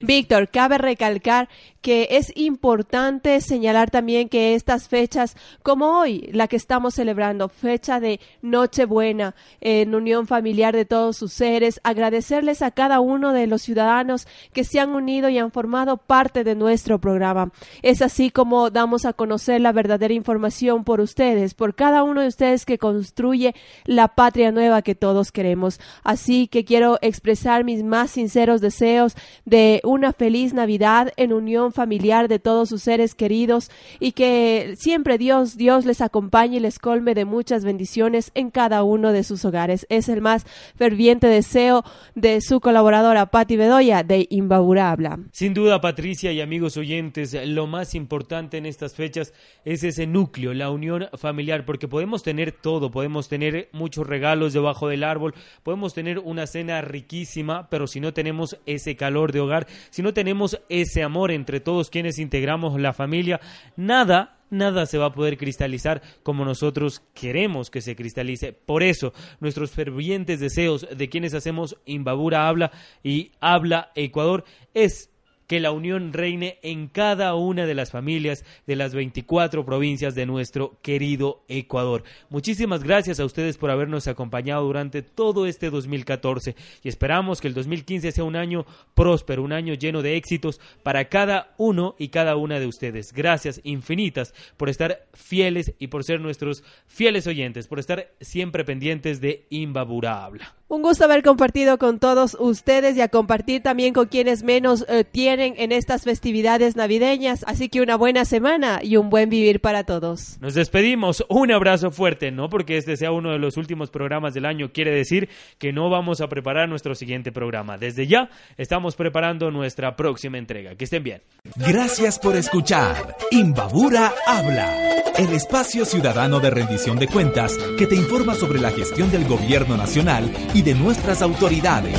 Víctor, cabe recalcar que es importante señalar también que estas fechas, como hoy, la que estamos celebrando, fecha de Nochebuena, en unión familiar de todos sus seres, agradecerles a cada uno de los ciudadanos que se han unido y han formado parte de nuestro programa. Es así como damos a conocer la verdadera información por ustedes, por cada uno de ustedes que construye la patria nueva que todos queremos. Así que quiero expresar mis más sinceros deseos de una feliz Navidad en unión familiar de todos sus seres queridos y que siempre Dios, Dios les acompañe y les colme de muchas bendiciones en cada uno de sus hogares. Es el más ferviente deseo de su colaboradora Patti Bedoya de Imbabura Habla. Sin duda, Patricia y amigos oyentes, lo más importante en estas fechas es ese núcleo, la unión familiar, porque podemos tener todo, podemos tener muchos regalos debajo del árbol, podemos tener una cena riquísima, pero si no tenemos ese calor de hogar, si no tenemos ese amor entre todos quienes integramos la familia, nada nada se va a poder cristalizar como nosotros queremos que se cristalice. Por eso, nuestros fervientes deseos de quienes hacemos Imbabura Habla y Habla Ecuador es que la unión reine en cada una de las familias de las 24 provincias de nuestro querido Ecuador. Muchísimas gracias a ustedes por habernos acompañado durante todo este 2014 y esperamos que el 2015 sea un año próspero, un año lleno de éxitos para cada uno y cada una de ustedes. Gracias infinitas por estar fieles y por ser nuestros fieles oyentes, por estar siempre pendientes de Imbabura Habla. Un gusto haber compartido con todos ustedes y a compartir también con quienes menos eh, tienen en estas festividades navideñas. Así que una buena semana y un buen vivir para todos. Nos despedimos. Un abrazo fuerte, no porque este sea uno de los últimos programas del año, quiere decir que no vamos a preparar nuestro siguiente programa. Desde ya estamos preparando nuestra próxima entrega. Que estén bien. Gracias por escuchar. Imbabura habla. El espacio ciudadano de rendición de cuentas que te informa sobre la gestión del gobierno nacional y de nuestras autoridades.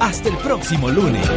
Hasta el próximo lunes.